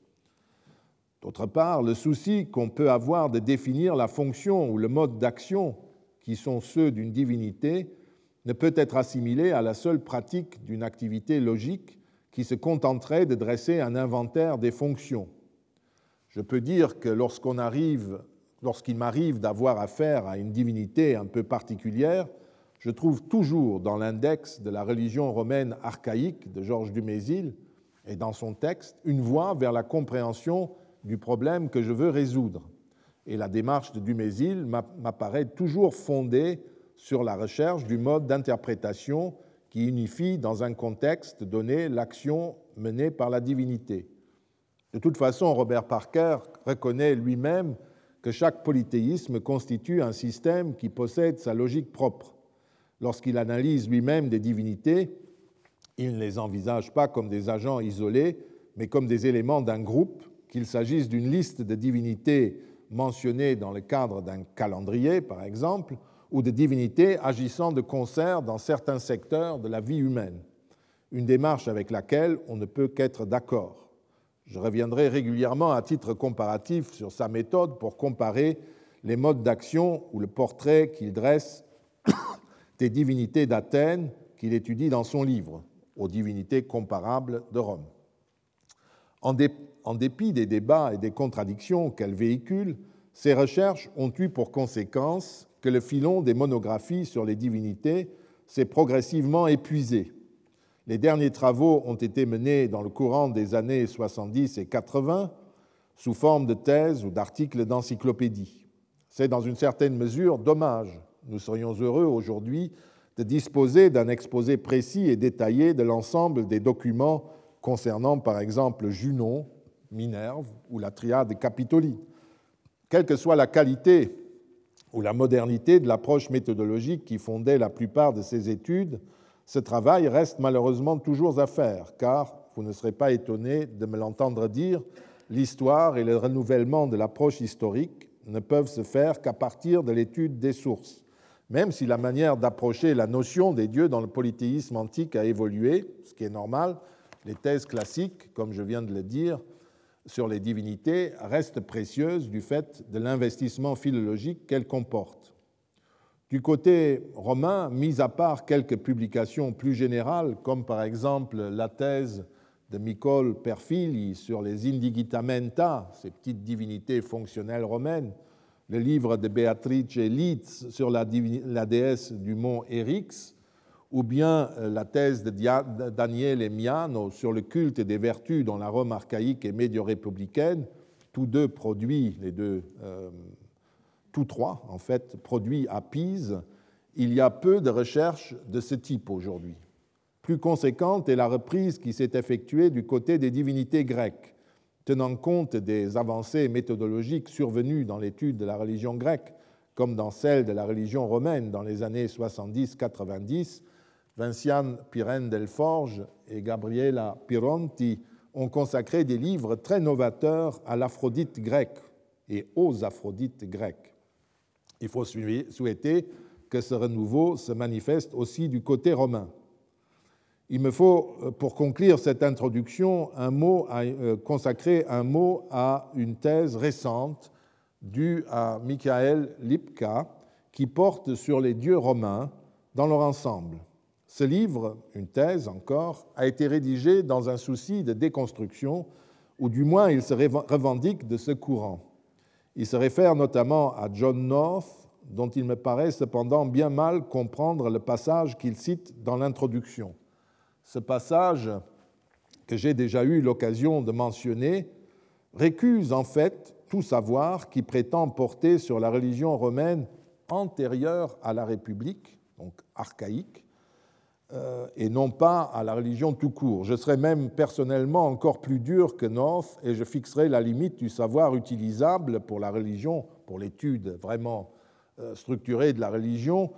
D'autre part, le souci qu'on peut avoir de définir la fonction ou le mode d'action qui sont ceux d'une divinité, ne peut être assimilé à la seule pratique d'une activité logique qui se contenterait de dresser un inventaire des fonctions. Je peux dire que lorsqu'on arrive, lorsqu'il m'arrive d'avoir affaire à une divinité un peu particulière, je trouve toujours dans l'index de la religion romaine archaïque de Georges Dumézil et dans son texte une voie vers la compréhension du problème que je veux résoudre et la démarche de Dumézil m'apparaît toujours fondée sur la recherche du mode d'interprétation qui unifie dans un contexte donné l'action menée par la divinité. De toute façon, Robert Parker reconnaît lui-même que chaque polythéisme constitue un système qui possède sa logique propre. Lorsqu'il analyse lui-même des divinités, il ne les envisage pas comme des agents isolés, mais comme des éléments d'un groupe, qu'il s'agisse d'une liste de divinités mentionnées dans le cadre d'un calendrier, par exemple, ou de divinités agissant de concert dans certains secteurs de la vie humaine, une démarche avec laquelle on ne peut qu'être d'accord. Je reviendrai régulièrement à titre comparatif sur sa méthode pour comparer les modes d'action ou le portrait qu'il dresse (coughs) des divinités d'Athènes qu'il étudie dans son livre, aux divinités comparables de Rome. En, dépit des débats et des contradictions qu'elle véhicule, ces recherches ont eu pour conséquence que le filon des monographies sur les divinités s'est progressivement épuisé. Les derniers travaux ont été menés dans le courant des années 70 et 80 sous forme de thèses ou d'articles d'encyclopédie. C'est dans une certaine mesure dommage. Nous serions heureux aujourd'hui de disposer d'un exposé précis et détaillé de l'ensemble des documents concernant par exemple Junon, Minerve ou la triade Capitoli. Quelle que soit la qualité ou la modernité de l'approche méthodologique qui fondait la plupart de ces études, ce travail reste malheureusement toujours à faire, car, vous ne serez pas étonné de me l'entendre dire, l'histoire et le renouvellement de l'approche historique ne peuvent se faire qu'à partir de l'étude des sources. Même si la manière d'approcher la notion des dieux dans le polythéisme antique a évolué, ce qui est normal, les thèses classiques, comme je viens de le dire, sur les divinités restent précieuses du fait de l'investissement philologique qu'elles comportent. Du côté romain, mis à part quelques publications plus générales, comme par exemple la thèse de Nicole Perfili sur les indigitamenta, ces petites divinités fonctionnelles romaines, le livre de Beatrice Litz sur la, déesse du mont Eryx, ou bien euh, la thèse de Daniel Miano sur le culte des vertus dans la Rome archaïque et médio-républicaine, tous deux produits, les deux, euh, tous trois en fait, produits à Pise, il y a peu de recherches de ce type aujourd'hui. Plus conséquente est la reprise qui s'est effectuée du côté des divinités grecques, tenant compte des avancées méthodologiques survenues dans l'étude de la religion grecque, comme dans celle de la religion romaine dans les années 70-90, Vinciane Pirène Delforge et Gabriela Pironti ont consacré des livres très novateurs à l'aphrodite grecque et aux aphrodites grecques. Il faut souhaiter que ce renouveau se manifeste aussi du côté romain. Il me faut, euh, pour conclure cette introduction, euh, consacrer un mot à une thèse récente due à Michael Lipka qui porte sur les dieux romains dans leur ensemble. Ce livre, une thèse encore, a été rédigé dans un souci de déconstruction, ou du moins il se revendique de ce courant. Il se réfère notamment à John North, dont il me paraît cependant bien mal comprendre le passage qu'il cite dans l'introduction. Ce passage, que j'ai déjà eu l'occasion de mentionner, récuse en fait tout savoir qui prétend porter sur la religion romaine antérieure à la République, donc archaïque, et non pas à la religion tout court. Je serais même personnellement encore plus dur que North et je fixerai la limite du savoir utilisable pour la religion, pour l'étude vraiment euh, structurée de la religion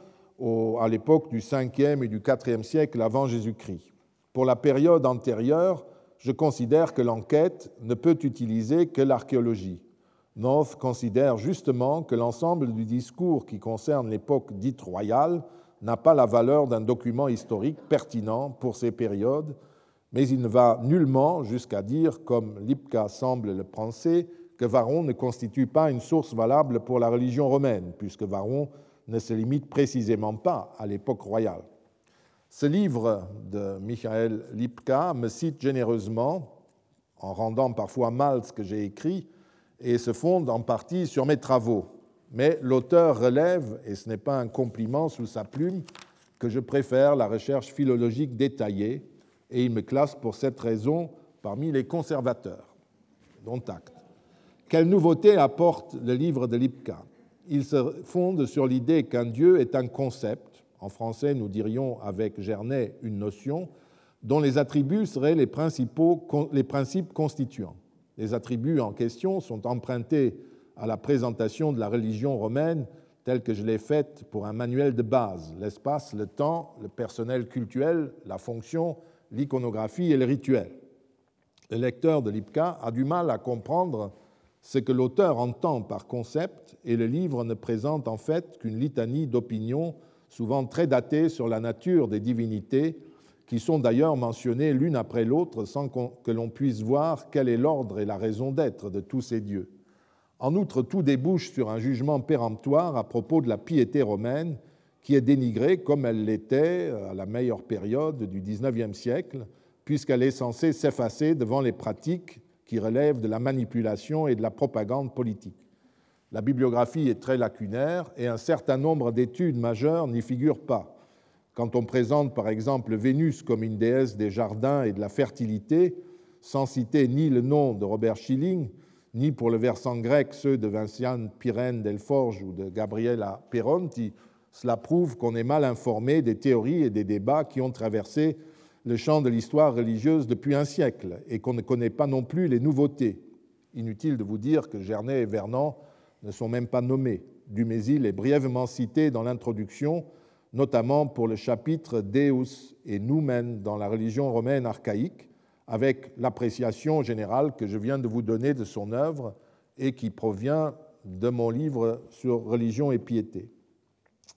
à l'époque du 5e et du 4e siècle avant Jésus-Christ. Pour la période antérieure, je considère que l'enquête ne peut utiliser que l'archéologie. North considère justement que l'ensemble du discours qui concerne l'époque dite royale n'a pas la valeur d'un document historique pertinent pour ces périodes, mais il ne va nullement jusqu'à dire, comme Lipka semble le penser, que Varon ne constitue pas une source valable pour la religion romaine, puisque Varon ne se limite précisément pas à l'époque royale. Ce livre de Michael Lipka me cite généreusement, en rendant parfois mal ce que j'ai écrit, et se fonde en partie sur mes travaux mais l'auteur relève, et ce n'est pas un compliment sous sa plume, que je préfère la recherche philologique détaillée, et il me classe pour cette raison parmi les conservateurs. Dont acte. Quelle nouveauté apporte le livre de Lipka? Il se fonde sur l'idée qu'un Dieu est un concept, en français nous dirions avec Gernet une notion, dont les attributs seraient les, principaux, les principes constituants. Les attributs en question sont empruntés à la présentation de la religion romaine telle que je l'ai faite pour un manuel de base, l'espace, le temps, le personnel cultuel, la fonction, l'iconographie et le rituel. Le lecteur de l'IPCA a du mal à comprendre ce que l'auteur entend par concept et le livre ne présente en fait qu'une litanie d'opinions souvent très datées sur la nature des divinités qui sont d'ailleurs mentionnées l'une après l'autre sans que l'on puisse voir quel est l'ordre et la raison d'être de tous ces dieux. En outre, tout débouche sur un jugement péremptoire à propos de la piété romaine, qui est dénigrée comme elle l'était à la meilleure période du XIXe siècle, puisqu'elle est censée s'effacer devant les pratiques qui relèvent de la manipulation et de la propagande politique. La bibliographie est très lacunaire et un certain nombre d'études majeures n'y figurent pas. Quand on présente par exemple Vénus comme une déesse des jardins et de la fertilité, sans citer ni le nom de Robert Schilling, ni pour le versant grec ceux de Vinciane Pirène Delforge ou de Gabriela Peronti, cela prouve qu'on est mal informé des théories et des débats qui ont traversé le champ de l'histoire religieuse depuis un siècle et qu'on ne connaît pas non plus les nouveautés. Inutile de vous dire que Gernet et Vernon ne sont même pas nommés. Dumézil est brièvement cité dans l'introduction, notamment pour le chapitre Deus et Numen dans la religion romaine archaïque, avec l'appréciation générale que je viens de vous donner de son œuvre et qui provient de mon livre sur religion et piété.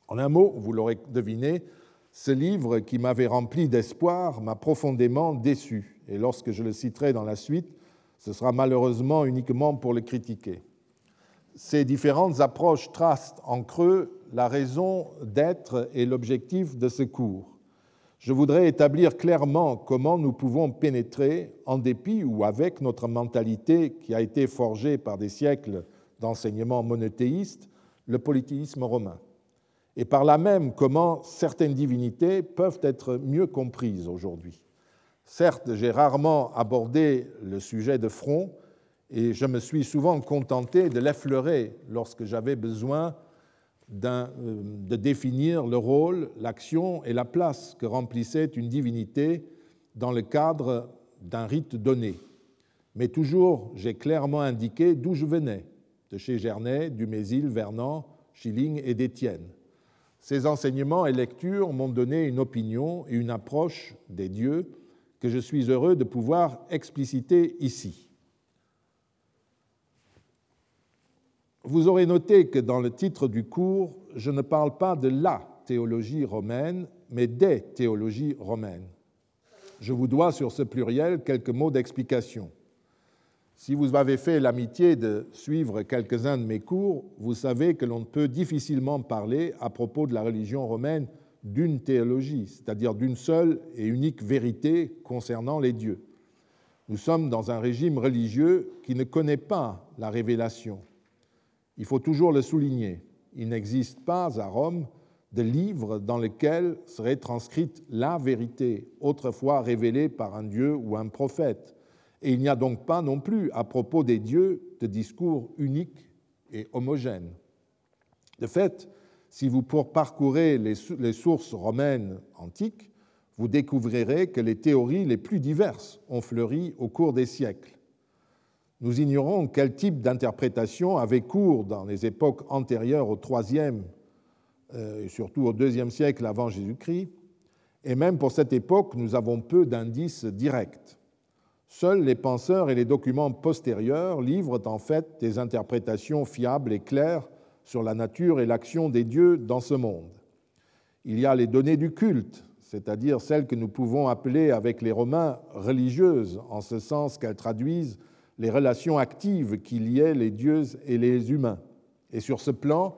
En un mot, vous l'aurez deviné, ce livre qui m'avait rempli d'espoir m'a profondément déçu, et lorsque je le citerai dans la suite, ce sera malheureusement uniquement pour le critiquer. Ces différentes approches tracent en creux la raison d'être et l'objectif de ce cours je voudrais établir clairement comment nous pouvons pénétrer, en dépit ou avec notre mentalité qui a été forgée par des siècles d'enseignement monothéiste, le polythéisme romain. Et par là même comment certaines divinités peuvent être mieux comprises aujourd'hui. Certes, j'ai rarement abordé le sujet de front et je me suis souvent contenté de l'effleurer lorsque j'avais besoin de définir le rôle, l'action et la place que remplissait une divinité dans le cadre d'un rite donné. Mais toujours, j'ai clairement indiqué d'où je venais, de chez Gernet, Dumézil, Vernant, Schilling et d'Étienne. Ces enseignements et lectures m'ont donné une opinion et une approche des dieux que je suis heureux de pouvoir expliciter ici. Vous aurez noté que dans le titre du cours, je ne parle pas de la théologie romaine, mais des théologies romaines. Je vous dois sur ce pluriel quelques mots d'explication. Si vous avez fait l'amitié de suivre quelques-uns de mes cours, vous savez que l'on peut difficilement parler à propos de la religion romaine d'une théologie, c'est-à-dire d'une seule et unique vérité concernant les dieux. Nous sommes dans un régime religieux qui ne connaît pas la révélation. Il faut toujours le souligner. Il n'existe pas à Rome de livre dans lequel serait transcrite la vérité, autrefois révélée par un dieu ou un prophète et il n'y a donc pas non plus à propos des dieux de discours unique et homogène. De fait, si vous parcourez les sources romaines antiques, vous découvrirez que les théories les plus diverses ont fleuri au cours des siècles. Nous ignorons quel type d'interprétation avait cours dans les époques antérieures au IIIe euh, et surtout au IIe siècle avant Jésus-Christ, et même pour cette époque, nous avons peu d'indices directs. Seuls les penseurs et les documents postérieurs livrent en fait des interprétations fiables et claires sur la nature et l'action des dieux dans ce monde. Il y a les données du culte, c'est-à-dire celles que nous pouvons appeler avec les Romains religieuses, en ce sens qu'elles traduisent les relations actives qui liaient les dieux et les humains. Et sur ce plan,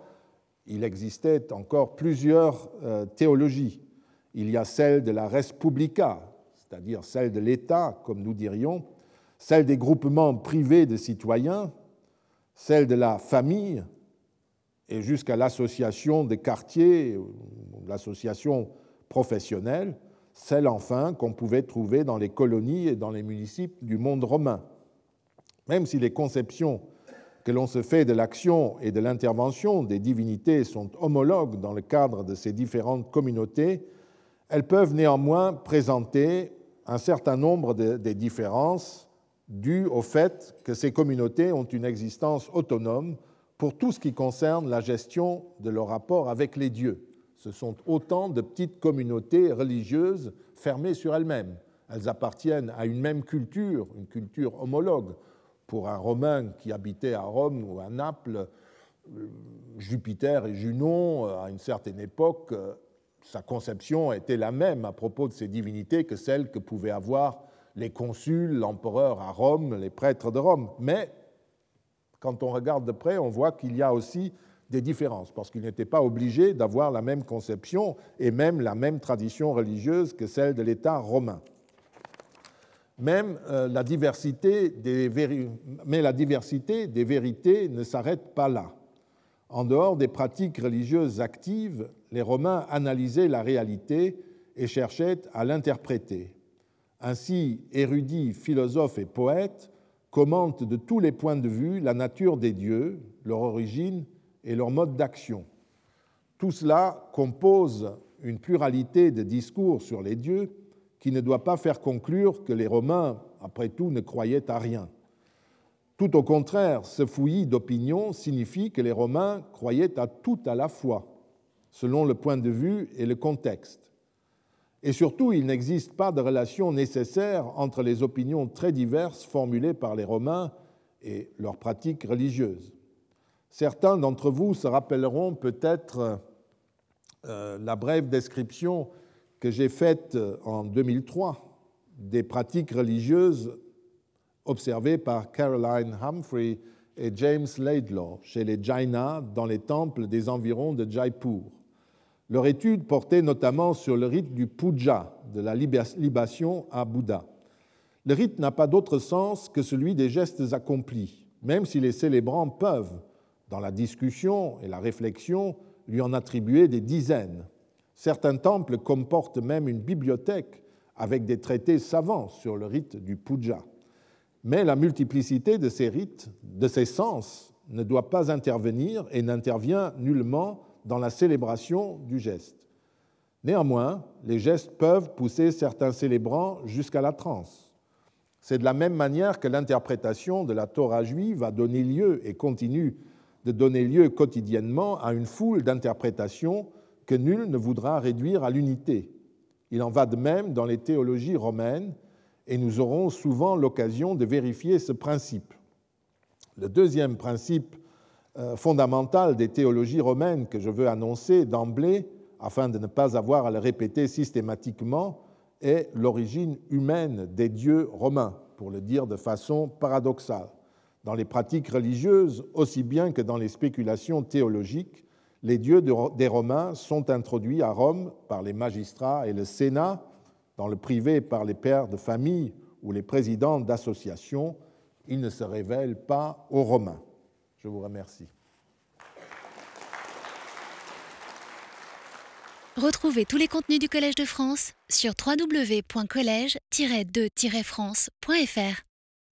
il existait encore plusieurs euh, théologies. Il y a celle de la res publica, c'est-à-dire celle de l'État, comme nous dirions, celle des groupements privés de citoyens, celle de la famille, et jusqu'à l'association des quartiers, l'association professionnelle, celle enfin qu'on pouvait trouver dans les colonies et dans les municipes du monde romain. Même si les conceptions que l'on se fait de l'action et de l'intervention des divinités sont homologues dans le cadre de ces différentes communautés, elles peuvent néanmoins présenter un certain nombre des différences dues au fait que ces communautés ont une existence autonome pour tout ce qui concerne la gestion de leur rapport avec les dieux. Ce sont autant de petites communautés religieuses fermées sur elles-mêmes. Elles appartiennent à une même culture, une culture homologue. Pour un Romain qui habitait à Rome ou à Naples, euh, Jupiter et Junon, à une certaine époque, euh, sa conception était la même à propos de ces divinités que celle que pouvaient avoir les consuls, l'empereur à Rome, les prêtres de Rome. Mais quand on regarde de près, on voit qu'il y a aussi des différences, parce qu'ils n'étaient pas obligés d'avoir la même conception et même la même tradition religieuse que celle de l'État romain. Même euh, la diversité des Mais la diversité des vérités ne s'arrête pas là. En dehors des pratiques religieuses actives, les Romains analysaient la réalité et cherchaient à l'interpréter. Ainsi, érudits, philosophes et poètes commentent de tous les points de vue la nature des dieux, leur origine et leur mode d'action. Tout cela compose une pluralité de discours sur les dieux qui ne doit pas faire conclure que les Romains, après tout, ne croyaient à rien. Tout au contraire, ce fouillis d'opinion signifie que les Romains croyaient à tout à la fois selon le point de vue et le contexte. Et surtout, il n'existe pas de relation nécessaire entre les opinions très diverses formulées par les Romains et leurs pratiques religieuses. Certains d'entre vous se rappelleront peut-être euh, la brève description que j'ai faite en 2003 des pratiques religieuses observées par Caroline Humphrey et James Laidlaw chez les Jaina dans les temples des environs de Jaipur. Leur étude portait notamment sur le rite du puja, de la libation à Bouddha. Le rite n'a pas d'autre sens que celui des gestes accomplis, même si les célébrants peuvent, dans la discussion et la réflexion, lui en attribuer des dizaines. Certains temples comportent même une bibliothèque avec des traités savants sur le rite du puja. Mais la multiplicité de ces rites, de ces sens, ne doit pas intervenir et n'intervient nullement dans la célébration du geste. Néanmoins, les gestes peuvent pousser certains célébrants jusqu'à la transe. C'est de la même manière que l'interprétation de la Torah juive a donné lieu et continue de donner lieu quotidiennement à une foule d'interprétations que nul ne voudra réduire à l'unité. Il en va de même dans les théologies romaines, et nous aurons souvent l'occasion de vérifier ce principe. Le deuxième principe euh, fondamental des théologies romaines que je veux annoncer d'emblée, afin de ne pas avoir à le répéter systématiquement, est l'origine humaine des dieux romains, pour le dire de façon paradoxale. Dans les pratiques religieuses, aussi bien que dans les spéculations théologiques, les dieux des Romains sont introduits à Rome par les magistrats et le Sénat, dans le privé par les pères de famille ou les présidents d'associations. Ils ne se révèlent pas aux Romains. Je vous remercie. Retrouvez tous les contenus du Collège de France sur www.colège-2-france.fr.